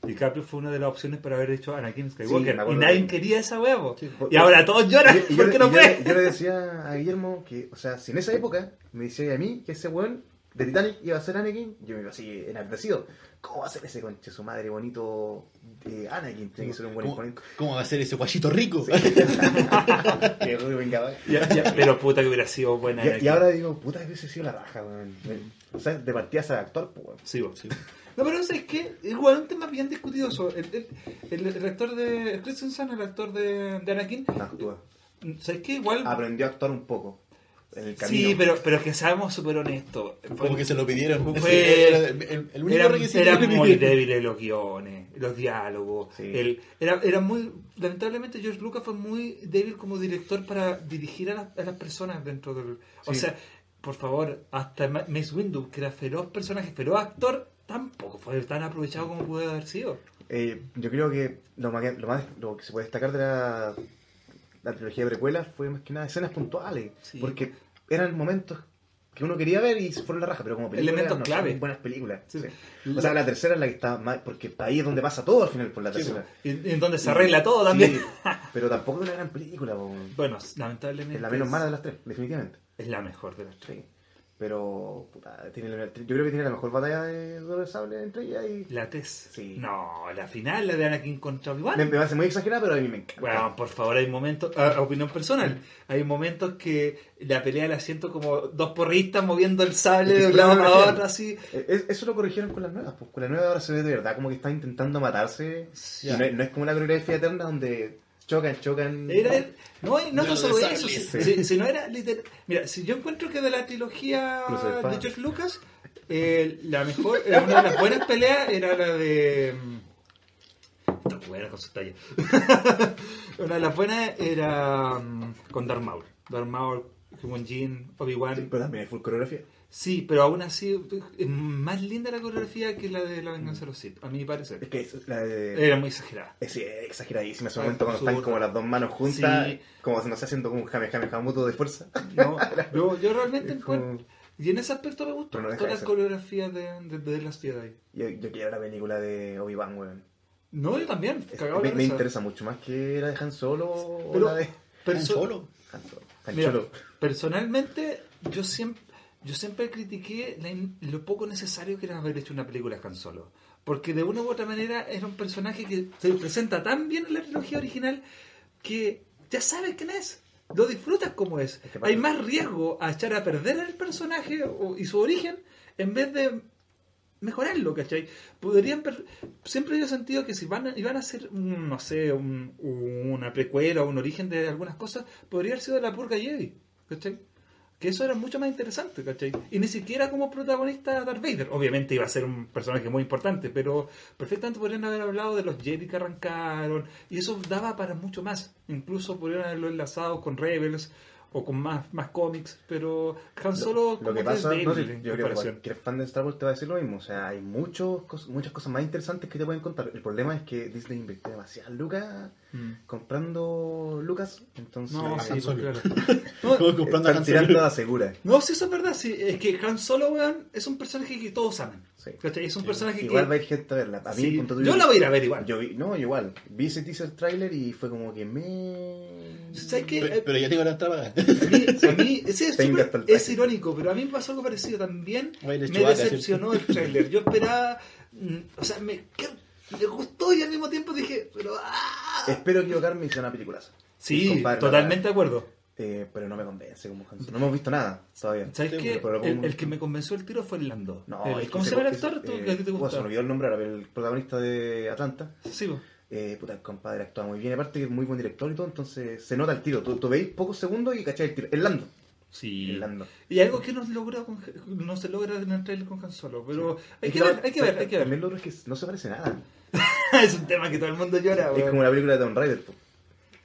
DiCaprio fue una de las opciones para haber hecho Anakin Sí, Skywalker. y nadie de- quería esa huevo. Sí, y ahora todos lloran Y- y yo- porque no yo, fue. yo le decía a Guillermo que, o sea, si en esa época me decía a mí que ese weón de Titanic iba a ser Anakin, yo me iba así enardecido. ¿Cómo va a ser ese conche su madre bonito de Anakin? Tiene que ser un buen ¿Cómo, cómo va a ser ese guachito rico? Que rubio, venga, va. Ya- ya, pero puta que hubiera sido buena Y, y ahora digo, puta que hubiese sido la raja, weón. O sea, de partida sabe actuar, pues, weón. Sí, vos. No, pero ¿sabes qué? Igual un tema bien discutido eso. El, el, el, el actor de... Christensen, el actor de, de Anakin, No actúa. ¿sabes qué? Igual... Aprendió a actuar un poco en el camino. Sí, pero, pero que seamos súper honestos. Como que se lo pidieron. Fue- Era el, el- el único Eran, requisito eran que muy débiles los guiones, los diálogos. Sí. El, era, era muy. Lamentablemente, George Lucas fue muy débil como director para dirigir a, las- a las personas dentro del. O Sí. sea, por favor, hasta Ma- Mace Windu, que era feroz personaje, feroz actor, tampoco fue tan aprovechado como pudo haber sido. Eh, yo creo que lo más, lo más lo que se puede destacar de la, la trilogía de precuelas fue más que nada escenas puntuales. Sí. Porque eran momentos que uno quería ver y se fueron la raja, pero como películas Elementos no clave. buenas películas. Sí. sí. O sea, la tercera es la que está más, porque ahí es donde pasa todo al final por la tercera. Y, y en donde se arregla todo también. Pero tampoco es una gran película. Bueno, lamentablemente. es la menos mala de las tres, definitivamente. Es la mejor de las tres. Pero puta, tiene, la- yo creo que tiene la mejor batalla de doble sable entre ellas y La TES. Sí. No, la final, la de Anakin contra Obi-Wan. me, me parece muy exagerada, pero a mí me encanta. Bueno, por favor, hay momentos, ah, opinión personal, hay momentos que la pelea la siento como dos porristas moviendo el sable de un lado para otro, así. Es- Eso lo corrigieron con las nuevas, pues con las nuevas ahora se ve de verdad como que están intentando matarse. Sí. Y no, es- no es como la coreografía eterna donde chocan, chocan. Era el- no, no, solo eso, si, no era literal. Mira, si yo encuentro que de la trilogía de. George Lucas, eh, la mejor, eh, una de las buenas peleas era la de. mm, Está buena con su talla. una de las buenas era mm, con Darth Maul. Darth Maul, Qui-Gon Jinn, Obi-Wan. Sí, pero también hay full coreografía. Sí, pero aún así es más linda la coreografía que la de la venganza de los Sith, a mi parecer. Es que es la de. Era muy exagerada. Es, sí, es exageradísima ese momento cuando están como las dos manos juntas, Sí. como no sé, haciendo como un jame jame jamuto de fuerza. No, yo, yo realmente como-. Y en ese aspecto me gustó no toda de la coreografía de, de, de las Jedi. Yo, yo quiero la película de Obi-Wan, weón. No, yo también. Es- me, me interesa mucho más que la de Han Solo o Pero- la de. perso- Solo. Han Solo. Han Mira, Cholo. personalmente, yo siempre, yo siempre critiqué la lo poco necesario que era haber hecho una película Han Solo. Porque de una u otra manera era un personaje que se presenta tan bien en la trilogía original que ya sabes quién es. Lo disfrutas como es. Es que pasa- Hay más riesgo a echar a perder el personaje o- y su origen en vez de mejorarlo, ¿cachai? Podrían per- siempre yo he sentido que si van a, iban a hacer, no sé, un- una precuela o un origen de algunas cosas, podría haber sido la purga Jedi, ¿cachai? Que eso era mucho más interesante, ¿cachai? Y ni siquiera como protagonista Darth Vader. Obviamente iba a ser un personaje muy importante, pero perfectamente podrían haber hablado de los Jedi que arrancaron, y eso daba para mucho más. Incluso podrían haberlo enlazado con Rebels o con más, más cómics, pero Han Solo Lo como que es pasa, no, débil sí, en yo creo que cualquier fan de Star Wars te va a decir lo mismo. O sea, hay muchos, muchas cosas más interesantes que te pueden contar. El problema es que Disney invirtió demasiadas lucas Mm. comprando Lucas. Entonces, No, Han sí, pues, Solo. claro. No, comprando a están Han tirando Solo. la segura. No, sí, eso es verdad. Sí, es que Han Solo, weón, es un personaje que todos aman. Es un personaje Igual que. va a ir gente a verla. A mí, Sí, punto yo la voy a ir a ver igual. Yo vi, no, igual. Vi ese teaser trailer y fue como que me. ¿Sabes qué? Pero, pero ya tengo la entrada. A mí, a mí- sí, es, irónico, pero a mí me pasó algo parecido también. Me decepcionó el trailer. Yo esperaba. mm, O sea, me, que- me gustó y al mismo tiempo dije, pero. ¡ah! Espero equivocarme y sea una peliculaza. Sí, Compadre, totalmente de acuerdo. Eh, pero no me convence como Han Solo. No hemos visto nada todavía. ¿Sabes Sí, qué? pero El, que me convenció el tiro fue el Lando. No, El- ¿Cómo se llama el actor? ¿Tú, eh, te gusta? se me olvidó el nombre ahora, el protagonista de Atlanta. Sí, po. Eh, puta, el compadre actúa muy bien, aparte que es muy buen director y todo, entonces se nota el tiro. Tú, tú veis pocos segundos y cachai el tiro. El Lando. Sí. El Lando. Y algo que no, se logra con- no se logra en el trailer con Han Solo, pero hay que ver, hay que ver, hay que ver. También lo otro es que no se parece nada. es un tema que todo el mundo llora, Es como la película de Tomb Raider, po,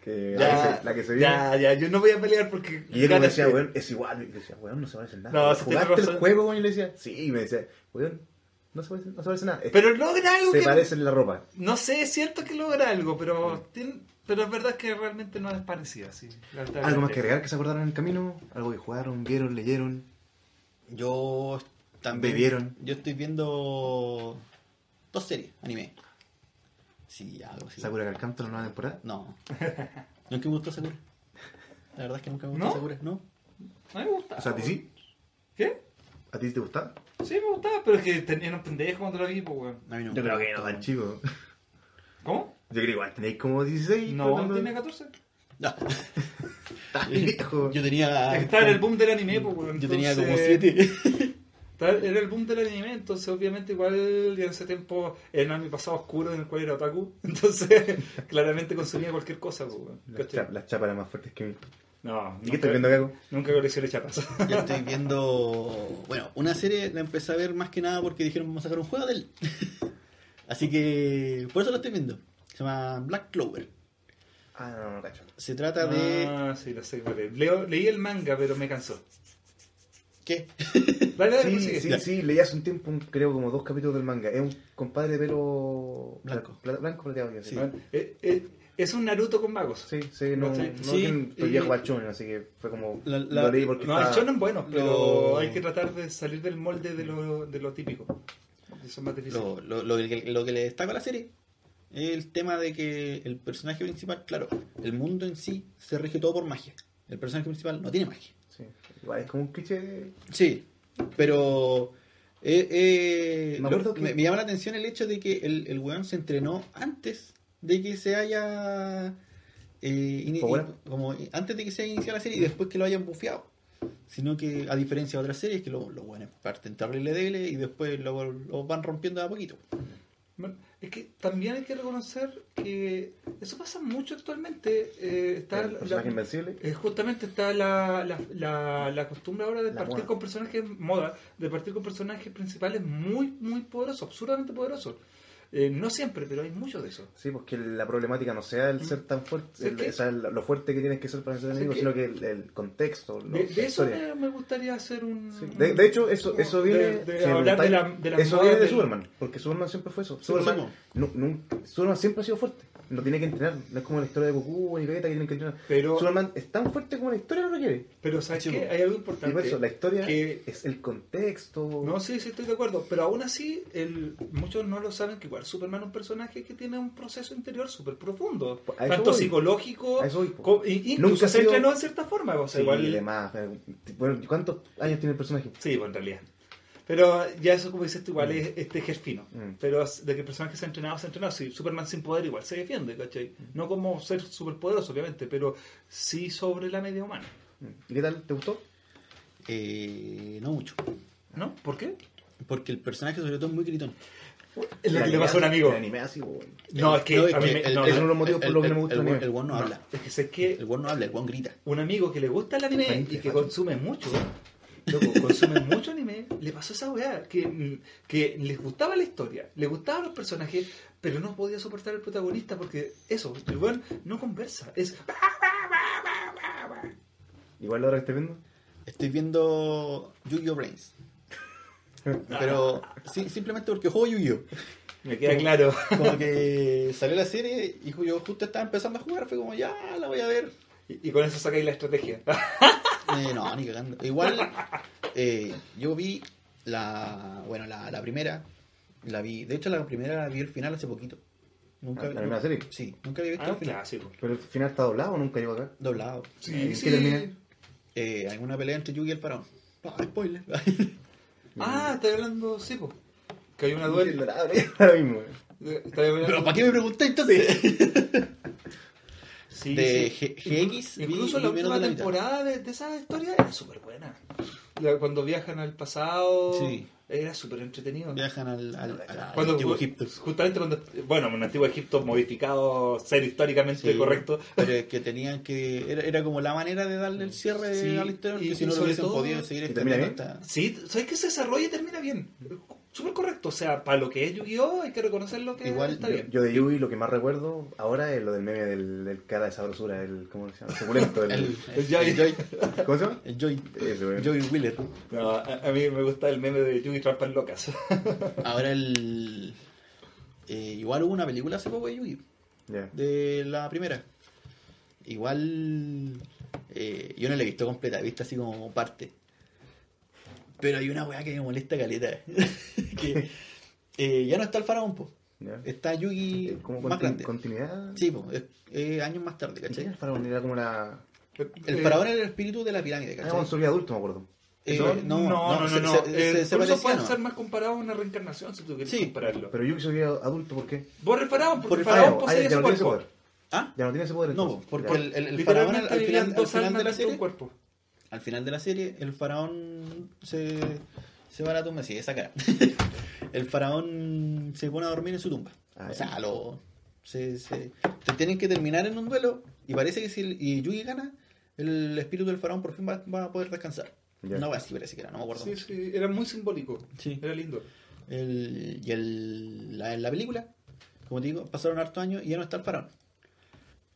que la, que se, la que se viene. ya, ya, yo no voy a pelear porque... Y él me decía, que- weón, es igual. Y yo decía, weón, no se parece en nada. No, ¿Jugaste el razón. juego, weón? Y le decía, sí. Y me decía, weón, no se parece, no se parece nada. Pero logra algo se que... parece en la ropa. No sé, es cierto que logra algo, pero... tiene- Pero es verdad que realmente no es parecida, sí. ¿Algo más que agregar que se acordaron en el camino? ¿Algo que jugaron, vieron, leyeron? Yo también. Bebieron. Yo estoy viendo dos series, anime. Sí, algo así. ¿Sakura Carcaptor la nueva temporada? No. Nunca me gustó Sakura. La verdad es que nunca me gustó ¿No? Sakura, ¿no? A mí me gustaba. O sea, ¿a ti sí? ¿Qué? ¿A ti te gustaba? Sí, me gustaba, pero es que tenían un pendejo cuando lo vi, pues, weón. A mí no Yo creo que no tan chico. ¿Cómo? Yo creo que igual tenéis como 16. No, cuando- tiene 14. No. Yo tenía. Estaba en el boom del anime, pues, weón. Yo tenía como Entonces- siete. Estaba- Era el boom del anime, entonces obviamente igual ya en ese tiempo era mi pasado oscuro en el cual era otaku, entonces claramente consumía cualquier cosa. Las, chap- las chapas eran más fuertes que mí. No, ¿Y qué estás viendo, Gago? Nunca coleccioné chapas. Yo estoy viendo. Bueno, una serie la empecé a ver más que nada porque dijeron vamos a sacar un juego de él. Así que. Por eso lo estoy viendo. Se llama Black Clover. Ah, no, no, no, cacho. Se trata de. Ah, sí, lo sé. vale. Leo, leí el manga, pero me cansó. ¿Qué? Dale, dale, Sí, sí, sí, leí hace un tiempo, un- creo, como dos capítulos del manga. Es un compadre de pelo Blanco. pla- blanco plateado. Sí. Eh, eh, es un Naruto con magos. Sí, sí, no, Sí, no sí, viejo al shonen, así que fue como. La- la- lo leí porque No, el estaba- shonen bueno, pero Lo- hay que tratar de salir del molde de lo, de lo típico. Eso es más difícil. Lo, lo, lo que, lo que le destaca a la serie es el tema de que el personaje principal, claro, el mundo en sí se rige todo por magia. El personaje principal no tiene magia. Igual es como un cliché. de- Sí, pero eh, eh, Me acuerdo lo- que- me, me llama la atención el hecho de que el, el weón se entrenó antes de que se haya... eh, como antes de que se haya iniciado la serie y después que lo hayan bufeado. Sino que, a diferencia de otras series, que los lo buenos parten terrible débiles y después lo, lo van rompiendo de a poquito. Bueno, es que también hay que reconocer que eso pasa mucho actualmente. Eh, está el la- invencible. eh, justamente está la, la, la, la costumbre ahora de partir moda. con personajes moda, de partir con personajes principales muy, muy poderosos, absurdamente poderosos. Eh, no siempre, pero hay mucho de eso. Sí, porque la problemática no sea el ser tan fuerte, el- o sea, lo fuerte que tienes que ser para ser enemigo, que- sino que el, el contexto, De, la de eso me, me gustaría hacer un... Sí, De, de hecho, eso, eso viene. de- hablar de la- de las eso viene de Superman, porque Superman siempre fue eso. Superman, nu- nu- Superman siempre ha sido fuerte. No tiene que entrenar. No es como la historia de Goku y Vegeta que tienen que entrenar. Pero- Superman es tan fuerte como la historia lo requiere. Pero. Hay algo importante. por eso, la historia que- es el contexto. No, sí, sí, estoy de acuerdo. Pero aún así, el, muchos no lo saben que igual Superman es un personaje que tiene un proceso interior súper profundo. A Tanto voy. psicológico, A eso voy, po. co- y- incluso Nunca se sido- entrenó en cierta forma. O sea, Sí, igual, y demás. Bueno, ¿cuántos años tiene el personaje? Sí, pues, en realidad. Pero ya eso, como dices tú, igual es este fino. Mm. Pero de que el personaje se ha entrenado, se ha entrenado. Sí, Superman sin poder igual se defiende, ¿cachai? No como ser superpoderoso, obviamente, pero sí sobre la media humana. ¿Y qué tal? ¿Te gustó? Eh, no mucho. ¿No? ¿Por qué? Porque el personaje, sobre todo, es muy gritón. Es lo que le pasó a un amigo. el anime así, weón. No, es que No, a mí me- el- no, es no, uno de los motivos por los que no me gusta el, anime. el weón no no, habla. Es que sé que El weón no habla, el weón grita. un amigo que le gusta el anime y que fácil. consume mucho, loco, consume mucho anime, le pasó esa weá, que, mm, que les gustaba la historia, les gustaban los personajes, pero no podía soportar el protagonista porque eso, el weón no conversa, es... Igual la hora que estés viendo. Estoy viendo Yu-Gi-Oh! Brains. Pero sí, simplemente porque juego Yu-Gi-Oh! Me queda claro. Como que salió la serie y yo justo estaba empezando a jugar, fue como ya la voy a ver. Y, y con eso sacáis la estrategia. Eh, no, ni cagando. Igual, eh, yo vi la, bueno, la, la primera, la vi, de hecho la primera la vi el final hace poquito. Nunca Ah, ¿la primera serie? Sí, nunca había visto Ah, el final. clásico. Pero el final está doblado o nunca llegó acá. Doblado. ¿En qué termina? Eh, hay una pelea entre Yugi y el faraón. Ah, spoiler. Ah, estás hablando, sí, po. Que hay una duel. Ahora mismo. hablando- Pero ¿para qué me preguntáis entonces? Sí, de sí. GX Incluso vi la última de la mitad. temporada de, de esa historia era súper buena. Cuando viajan al pasado, Sí. era súper entretenido. Viajan al, al, al- al Cuando, antiguo Egipto. Justamente cuando, bueno, un antiguo Egipto modificado, ser históricamente Sí, correcto. Pero es que tenían que. Era, era como la manera de darle el cierre Sí, a la historia, porque y- si y no lo sobre hubiesen todo- podido seguir ¿Y termina hasta. Sí, ¿sabes que se desarrolla y termina bien? Súper correcto. O sea, para lo que es Yu-Gi-Oh! hay que reconocer lo que Igual, está Yo, bien. yo de Yugi lo que más recuerdo ahora es lo del meme del, del cara de sabrosura, el, ¿cómo se llama? Suculento, el, El, El Joy. el Joy. ¿Cómo se llama? El Joy. Ese. Joy Wheeler. No, a, a mí me gusta el meme de Yugi Trampas Locas. Ahora el. eh, igual hubo una película hace poco de Yugi. Ya. De la primera. Igual. eh, yo no la he visto completa, he visto así como parte. Pero hay una weá que me molesta caleta. que eh, ya no está el faraón, po. Está Yugi Como más grande. continuidad. Sí, po, años más tarde, ¿Quién ¿cachai? era el faraón? Era como la. El Eh, faraón era el espíritu de la pirámide, Era ¿cachai? cuando subía adulto, me acuerdo. Eh, no, no, no, no, no. se- no. se- Eh, se- se por eso puede ser más comparado a una reencarnación si tú quieres Sí. compararlo. Pero Yugi subía adulto, ¿por qué? Vos el faraón, porque Por el faraón Ah, su no tiene ese cuerpo. poder. ¿Ah? Ya no tiene ese poder. No, entonces. porque Ya. el, el, el faraón al, al final, final de la un serie, cuerpo. Al final de la serie, el faraón se, se va a la tumba, sí, esa cara. el faraón se pone a dormir en su tumba. Ah, o sea, lo, se, se, se tienen que terminar en un duelo y parece que si el- y Yugi gana, el espíritu del faraón por fin va, va a poder descansar. Ya. No, así parece que era, no me acuerdo. Sí, sí, era muy simbólico. Sí. Era lindo. El, y el, la, en la película, como te digo, pasaron hartos años y ya no está el faraón.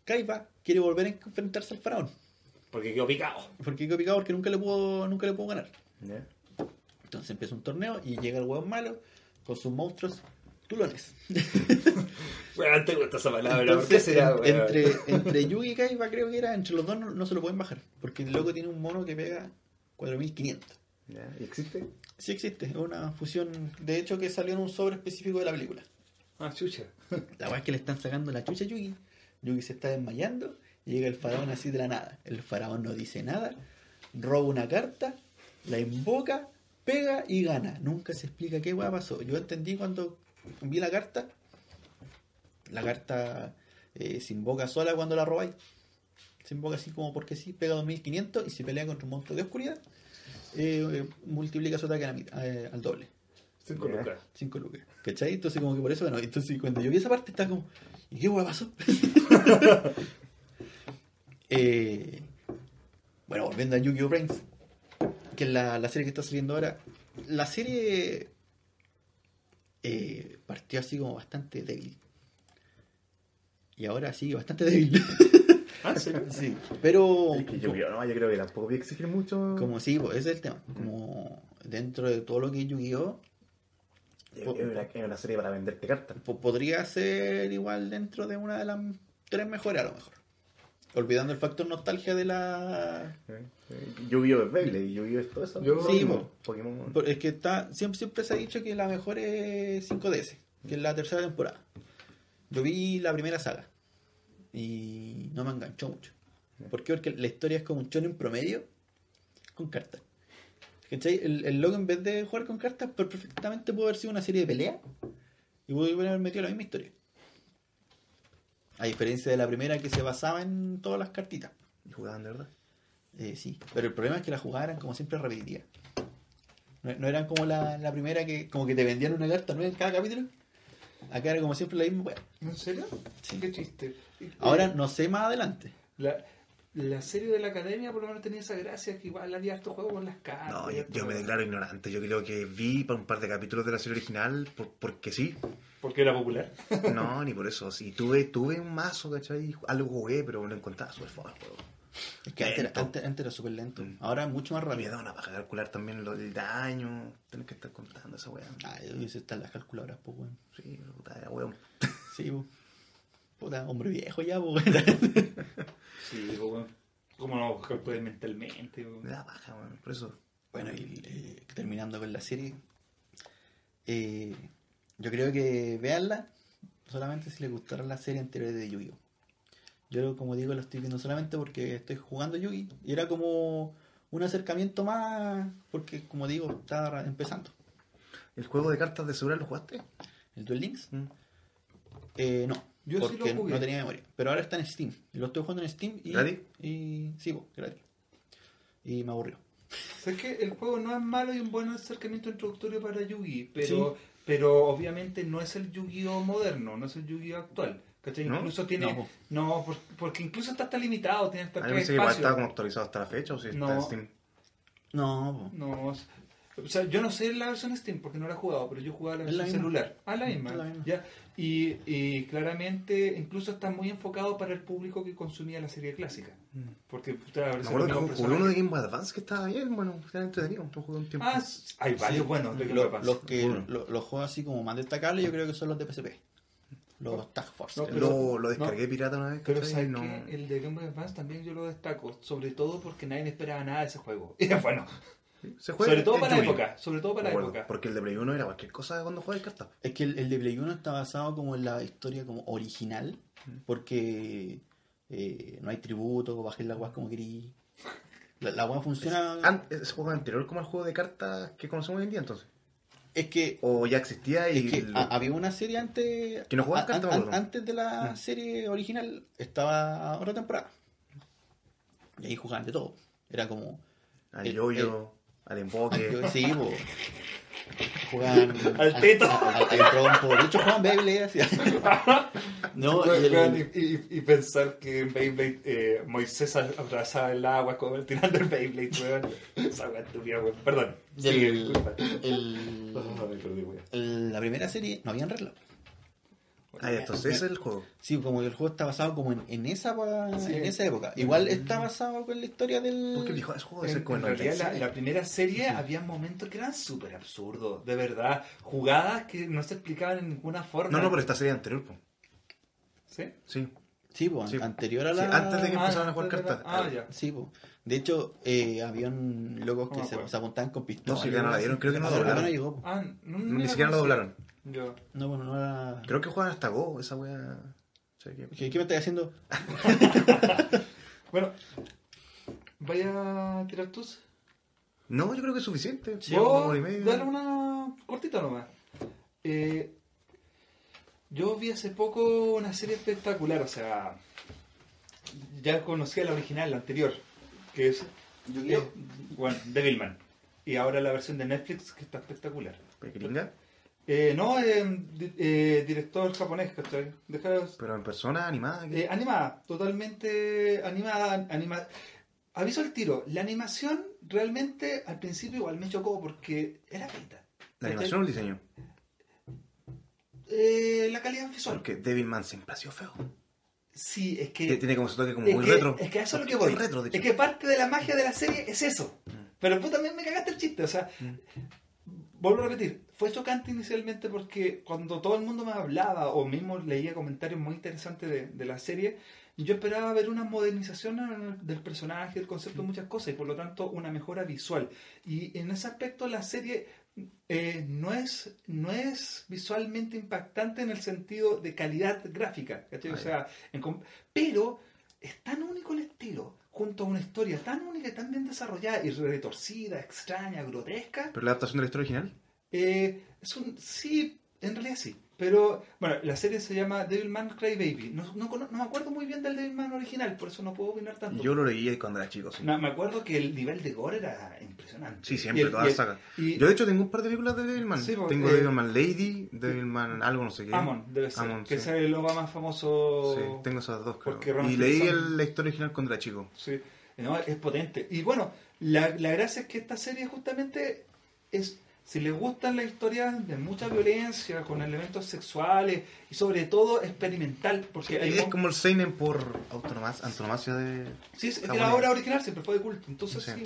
Kaiba quiere volver a enfrentarse al faraón. Porque quedó picado. Porque quedó picado porque nunca le pudo, nunca le pudo ganar. Entonces empieza un torneo y llega el hueón malo con sus monstruos tulones. Weón, te gusta esa palabra. ¿Por qué Entonces, será, en- weón? entre, entre Yugi y Kaiba creo que era, entre los dos no, no se lo pueden bajar. Porque el loco tiene un mono que pega 4500. Ya. ¿Y existe? Sí existe, es una fusión, de hecho que salió en un sobre específico de la película. Ah, chucha. La verdad es que le están sacando la chucha a Yugi. Yugi se está desmayando llega el faraón así de la nada. El faraón no dice nada, roba una carta, la invoca, pega y gana. Nunca se explica qué hueá pasó. Yo entendí cuando vi la carta. La carta eh, se invoca sola cuando la robáis. Se invoca así como porque sí, pega 2500 y si pelea contra un monstruo de oscuridad, eh, eh, multiplica su ataque a la mitad, eh, al doble. Cinco Ya. lucas. 5 lucas. ¿Cachai? Entonces como que por eso, bueno, entonces cuando yo vi esa parte estaba como, ¿y qué hueá pasó? Eh, bueno, volviendo a Yu-Gi-Oh! Brains, que es la, la serie que está saliendo ahora. La serie eh, partió así como bastante débil. Y ahora sigue bastante débil. Ah, ¿sí? sí, pero Es que yo, creo- no, yo creo que tampoco voy a exigir mucho. como sí, pues ese es el tema. Como dentro de todo lo que es Yu-Gi-Oh! Es una, serie para venderte cartas. Po- podría ser igual dentro de una de las tres mejores a lo mejor. Olvidando el factor nostalgia de la... ¿eh? Yu-Gi-Oh! es Beyblade, Yu-Gi-Oh! es todo eso. Yo- Sí, Pokémon, po. Pokémon. Por- Es que está, siempre, siempre se ha dicho que la mejor es 5DS, que es la tercera temporada. Yo vi la primera saga y no me enganchó mucho. ¿Por qué? Porque la historia es como un en promedio con cartas. ¿Cachai? El, el logo en vez de jugar con cartas, perfectamente pudo haber sido una serie de pelea y pudo haber metido la misma historia. A diferencia de la primera que se basaba en todas las cartitas. Y jugaban de verdad. Eh, sí, pero el problema es que las jugadas eran como siempre repetitivas. No, no eran como la, la primera que como que te vendían una carta nueva en cada capítulo. Acá era como siempre la misma wea. ¿En serio? Sí. Qué chiste. Ahora no sé más adelante. La, la serie de la academia por lo menos tenía esa gracia que igual había harto juego con las cartas. No, yo, me declaro ignorante. Yo creo que vi para un par de capítulos de la serie original por- porque sí. Porque era popular. No, ni por eso. Sí, tuve, tuve un mazo, ¿cachai? Algo jugué, pero lo encontraba súper fome el juego. Es que antes, antes, antes era súper lento. Mm. Ahora es mucho más Y me rápido. da una paja calcular también lo, el daño. Tener que estar contando esa weá. Ah, eso están las calculadoras, pues weón. Sí, puta, weón. Sí, pues. Puta, hombre viejo ya, pues. Sí, como, como no calcular mentalmente. Me da paja, weón. Por eso. Bueno, y eh, terminando con la serie, eh, yo creo que veanla solamente si les gustara la serie anterior de Yu-Gi-Oh! Yo, como digo, lo estoy viendo solamente porque estoy jugando Yu-Gi y era como un acercamiento más, porque, como digo, estaba empezando. ¿El juego de cartas de seguridad lo jugaste? ¿El Duel Links? Mm. Eh, no, Yo sí porque lo jugué. no tenía memoria. Pero ahora está en Steam. Y lo estoy jugando en Steam y... ¿Gratis? Y, sí, pues, gratis. Y me aburrió. ¿Sabes que el juego no es malo y un buen acercamiento introductorio para Yugi, pero, pero obviamente no es el Yu-Gi-Oh moderno, no es el Yu-Gi-Oh actual. ¿cachai? ¿No? Incluso tiene. No. No, por- porque incluso está, está limitado, tiene hasta A mí me que igual estaba como actualizado hasta la fecha o si está No. en Steam. No, po. No, es- o sea, yo no sé la versión Steam porque no la he jugado, pero yo jugaba la la versión misma. celular. Ah, la misma. La. Ya. Y, y claramente, incluso está muy enfocado para el público que consumía la serie clásica. Porque puta, Me aparecen acuerdo los que mismos jugué uno de. Game Boy Advance que estaba bien, bueno, era entretenido. Lo jugué un tiempo. Ah, hay varios Sí, buenos de Game Boy Advance. los que Bueno. lo- los juegos así como más destacables yo creo que son los de PSP los Tag Force No, lo, lo descargué no. pirata una vez. Pero no... que el de Game Boy Advance también yo lo destaco, sobre todo porque nadie esperaba nada de ese juego. Y es bueno, Se juega sobre todo para la época, sobre todo para la época. Porque el de Play 1 era cualquier cosa cuando juegas cartas. es que el, el de Play 1 está basado como en la historia como original Mm. porque eh, no hay tributo bajé la guas como querí la, la guas funciona An- ¿Ese juego es anterior como el juego de cartas que conocemos hoy en día entonces? es que ¿O ya existía y.? es que lo- a- había una serie antes Que no jugaba a- cartas, an- antes de la Mm. serie original estaba otra temporada y ahí jugaban de todo era como al el- yoyo, al emboque. Sí, po. Juegan Al teto. Al, al- al trompo. De hecho, juegan Beyblade. así. No, y el- y, pensar que en Beyblade eh, Moisés abrazaba el agua como tirando el Beyblade, weón. Esa weá estúpida, weón. Perdón. Sigue, el- el- weón. el- la primera serie no habían reloj. Ah, entonces ese es el juego. Sí, como que el juego está basado como en, en esa Sí. en esa época. Igual está basado con la historia del. Porque dijo, ese juego ser como en el realidad, la, 96. la primera serie había momentos que eran súper absurdos, de verdad. Jugadas que no se explicaban en ninguna forma. No, no, pero esta serie anterior, po. ¿Sí? Sí. Sí, po, Sí. anterior a Sí, la. antes de que Ah, empezaran a jugar de la- cartas. Ah, ya. Sí, po. De hecho, eh, habían locos No que se, se apuntaban con No, pistolas. si ya no la dieron, creo que no Ah, la no doblaron. llegó. Ah, no, Ni la siquiera lo conocí. doblaron. Yo. No, bueno, no era. Creo que juegan hasta Go, esa wea. O sea que- ¿Qué, qué me estás haciendo? Bueno, vaya a tirar tus. No, yo creo que es suficiente. Sí, hora y media. dale una cortita nomás. Eh, yo vi hace poco una serie espectacular, o sea, ya conocía la original, la anterior, que es eh, bueno, Devilman. Y ahora la versión de Netflix que está espectacular. Gringa, Eh, no, eh, eh, director japonés, ¿cachai? Deja, pero en persona, animada. eh, animada, totalmente animada, animada. Aviso al tiro, la animación realmente al principio igual me chocó porque era feita. ¿La animación o el diseño? Eh, la calidad visual. Porque Devilman siempre ha sido feo. Sí, es que. Tiene- como su toque como muy que, retro. Es que eso es lo que voy. es retro, de es que parte de la magia de la serie es eso. Mm. Pero tú también me cagaste el chiste, o sea. vuelvo a repetir, fue chocante inicialmente porque cuando todo el mundo me hablaba o mismo leía comentarios muy interesantes de, de la serie, yo esperaba ver una modernización del personaje, del concepto de muchas cosas y por lo tanto una mejora visual. Y en ese aspecto la serie eh, no, es, no es visualmente impactante en el sentido de calidad gráfica, ¿cachai? O sea, en pero es tan único el estilo, junto a una historia tan única y tan bien desarrollada y retorcida, extraña, grotesca. ¿Pero la adaptación de la historia original? Eh, es un, sí, en realidad sí. Pero, bueno, la serie se llama Devilman Crybaby. No, no, no me acuerdo muy bien del Devilman original, por eso no puedo opinar tanto. Yo lo leí cuando era chico, sí. No, me acuerdo que el nivel de gore era impresionante. Sí, siempre, el- toda y la el- saga. y- Yo de hecho tengo un par de películas de Devilman. Sí, pues, tengo eh, Devilman Lady, Devilman algo, no sé qué. Amon, debe ser. Amon, que sí. es el Obama más famoso. Sí, tengo esas dos, creo. Porque Y leí el- la historia original cuando era chico. Sí, no, es potente. Y bueno, la, la gracia es que esta serie justamente es, si les gustan las historias de mucha violencia, con elementos sexuales y sobre todo experimental, porque hay es mo- como el Seinen por antonomasia de... Sí, es la obra original siempre fue de culto, entonces sí. Sí.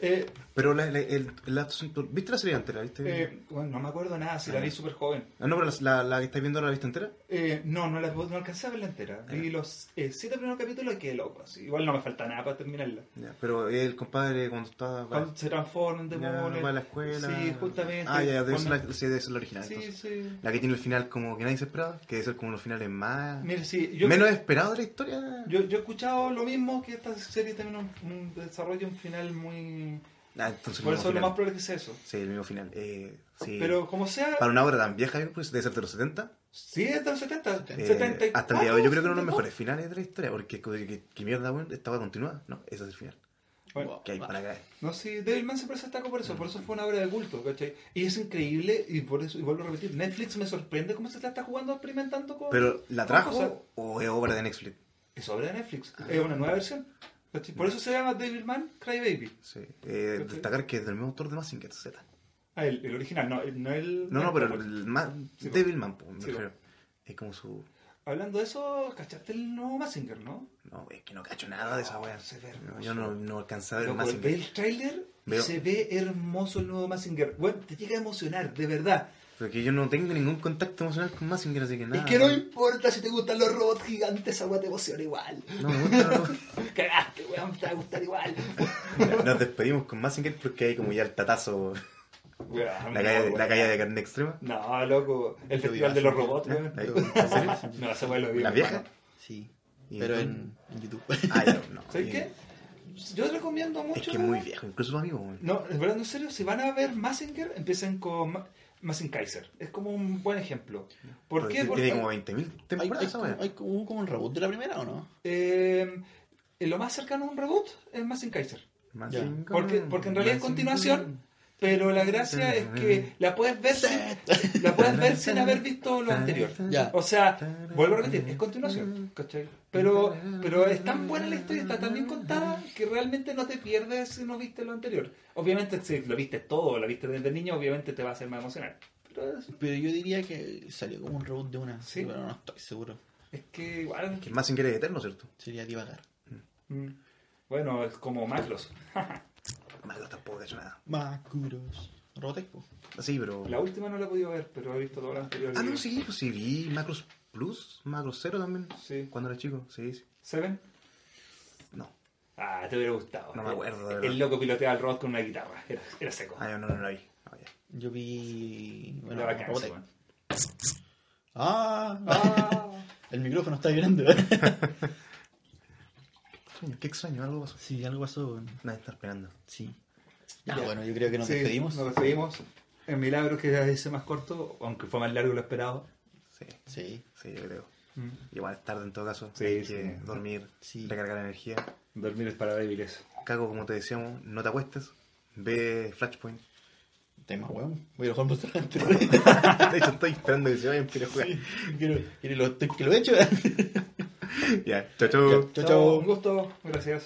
Eh, Pero la, la- el, el ¿Viste la serie entera? ¿Viste? eh, bueno, no me acuerdo nada, si la vi súper joven. Ah, no, pero la, la, que estáis viendo la viste entera. Eh, no, no, la, no alcancé a verla entera. Vi los eh, siete primeros capítulos y quedé loco. así. Igual no me falta nada para terminarla. Ya, pero el compadre cuando estaba... Cuando se transforma en ya, demonios. va a la escuela. Sí, justamente. Ah, ya, debe ser, la, sí, debe ser la original. Sí, entonces. sí. La que tiene el final como que nadie se esperaba, que debe ser como los finales más... Mira, sí, yo, menos esperado de la historia. yo, yo he escuchado lo mismo, que esta serie tiene un, un desarrollo, un final muy... Ah, entonces Por eso lo más probable que sea eso. Sí, el mismo final. Eh, sí. Pero como sea, Para una obra tan vieja, pues debe ser de los 70. sí, es de los 70, eh, 74, hasta el día de hoy yo creo que uno de los 72. mejores finales de la historia. Porque que, que- que mierda, weón, estaba continuada. No, ese es el final. Bueno, Que hay para caer. No, sí, Devilman siempre se destacó por eso, por eso fue una obra de culto, ¿cachai? Y es increíble, y por eso, y vuelvo a repetir, Netflix me sorprende cómo se la está jugando experimentando con... Pero, ¿la trajo o es obra de Netflix? Es obra de Netflix, es una nueva versión. ¿Cachai? Por eso se llama Devilman Crybaby. Sí. Eh. Destacar que es del mismo autor de Mazinger Z. Ah, el, el original, no, el- no el... No, no, pero el- el más. Sí, Devilman, pues, me Sí, refiero. Es como su. Hablando de eso, ¿cachaste el nuevo Mazinger, no? No, es que no cacho nada de esa wea. se ve No, hermoso. yo no, no alcancé a ver Loco, Mazinger. ve el tráiler y Veo. se ve hermoso el nuevo Mazinger. Bueno, te llega a emocionar, de verdad. Porque yo no tengo ningún contacto emocional con Mazinger, así que nada. es que no importa si te gustan los robots gigantes, esa weá te emociona igual. No me gusta. no. Cagaste, weón, te va a gustar igual. Nos despedimos con Mazinger porque hay como ya el tatazo. Weón, La calle, weón. la calle de carne extrema. No, loco. El festival de los robots, weón. ¿En? No, esa weá lo vi. ¿La vieja? Sí. ¿Y Pero en, en YouTube. Ah, ya, no. ¿Sabes Y- qué? Yo recomiendo mucho. Es que es muy viejo, incluso los amigos. weón. No, es verdad, en serio, si van a ver Mazinger, empiecen con Ma- Mazinger Kaiser. Es como un buen ejemplo. ¿Por Porque qué? Tiene Porque como 20.000 ¿Hay, temporadas hay, como, wea. hay como, como un reboot de la primera o no? eh, lo más cercano a un reboot es Mazinger Kaiser. Porque, porque en realidad es Mazinger. continuación, pero la gracia es que la puedes ver sin, la puedes ver sin haber visto lo anterior. Ya. O sea, vuelvo a repetir, es continuación, ¿cachai? Pero, pero es tan buena la historia, está tan bien contada, que realmente no te pierdes si no viste lo anterior. Obviamente, si lo viste todo, lo viste desde niño, obviamente te va a hacer más emocional. Pero es, Pero yo diría que salió como un reboot de una. Sí. Pero no estoy seguro. es que igual... Que Mazinger es eterno, ¿cierto? Sería divagar. mm, Bueno, es como Macros. Macros tampoco nada. Macuros. Robotech. Sí, pero. La última no la he podido ver, pero he visto todas las anteriores. Ah, no, sí, pues sí, vi Macros Plus, Macros Zero también. Sí. Cuando era chico, sí, sí. ¿Seven? No. Ah, te hubiera gustado. No me acuerdo, de El, verdad. loco piloteaba el robot con una guitarra. Era, era seco. Ah, yo no, no, no la vi. No, ya. Yo vi. Bueno, Robotech. weón. Ah, Ah, el micrófono está vibrando. Extraño, Qué extraño, algo pasó. sí, algo pasó. Nadie está esperando. Sí. Ya, Ya. bueno, yo creo que nos sí, despedimos. Nos despedimos. El milagro que era ese más corto, aunque fue más largo de lo esperado. Sí, Sí. sí, yo creo. Mm. Igual es tarde en todo caso. Sí, Hay sí. que dormir, Sí. recargar energía. Dormir es para débiles. Cago, como te decíamos, no te acuestes. Ve Flashpoint. Tema, weón. Voy a jugar Monster Hunter. de hecho, estoy esperando que se vayan para jugar. quiero, quiero lo, que lo he hecho. Ya, chao, chao. Chao, chao. Un gusto. Gracias.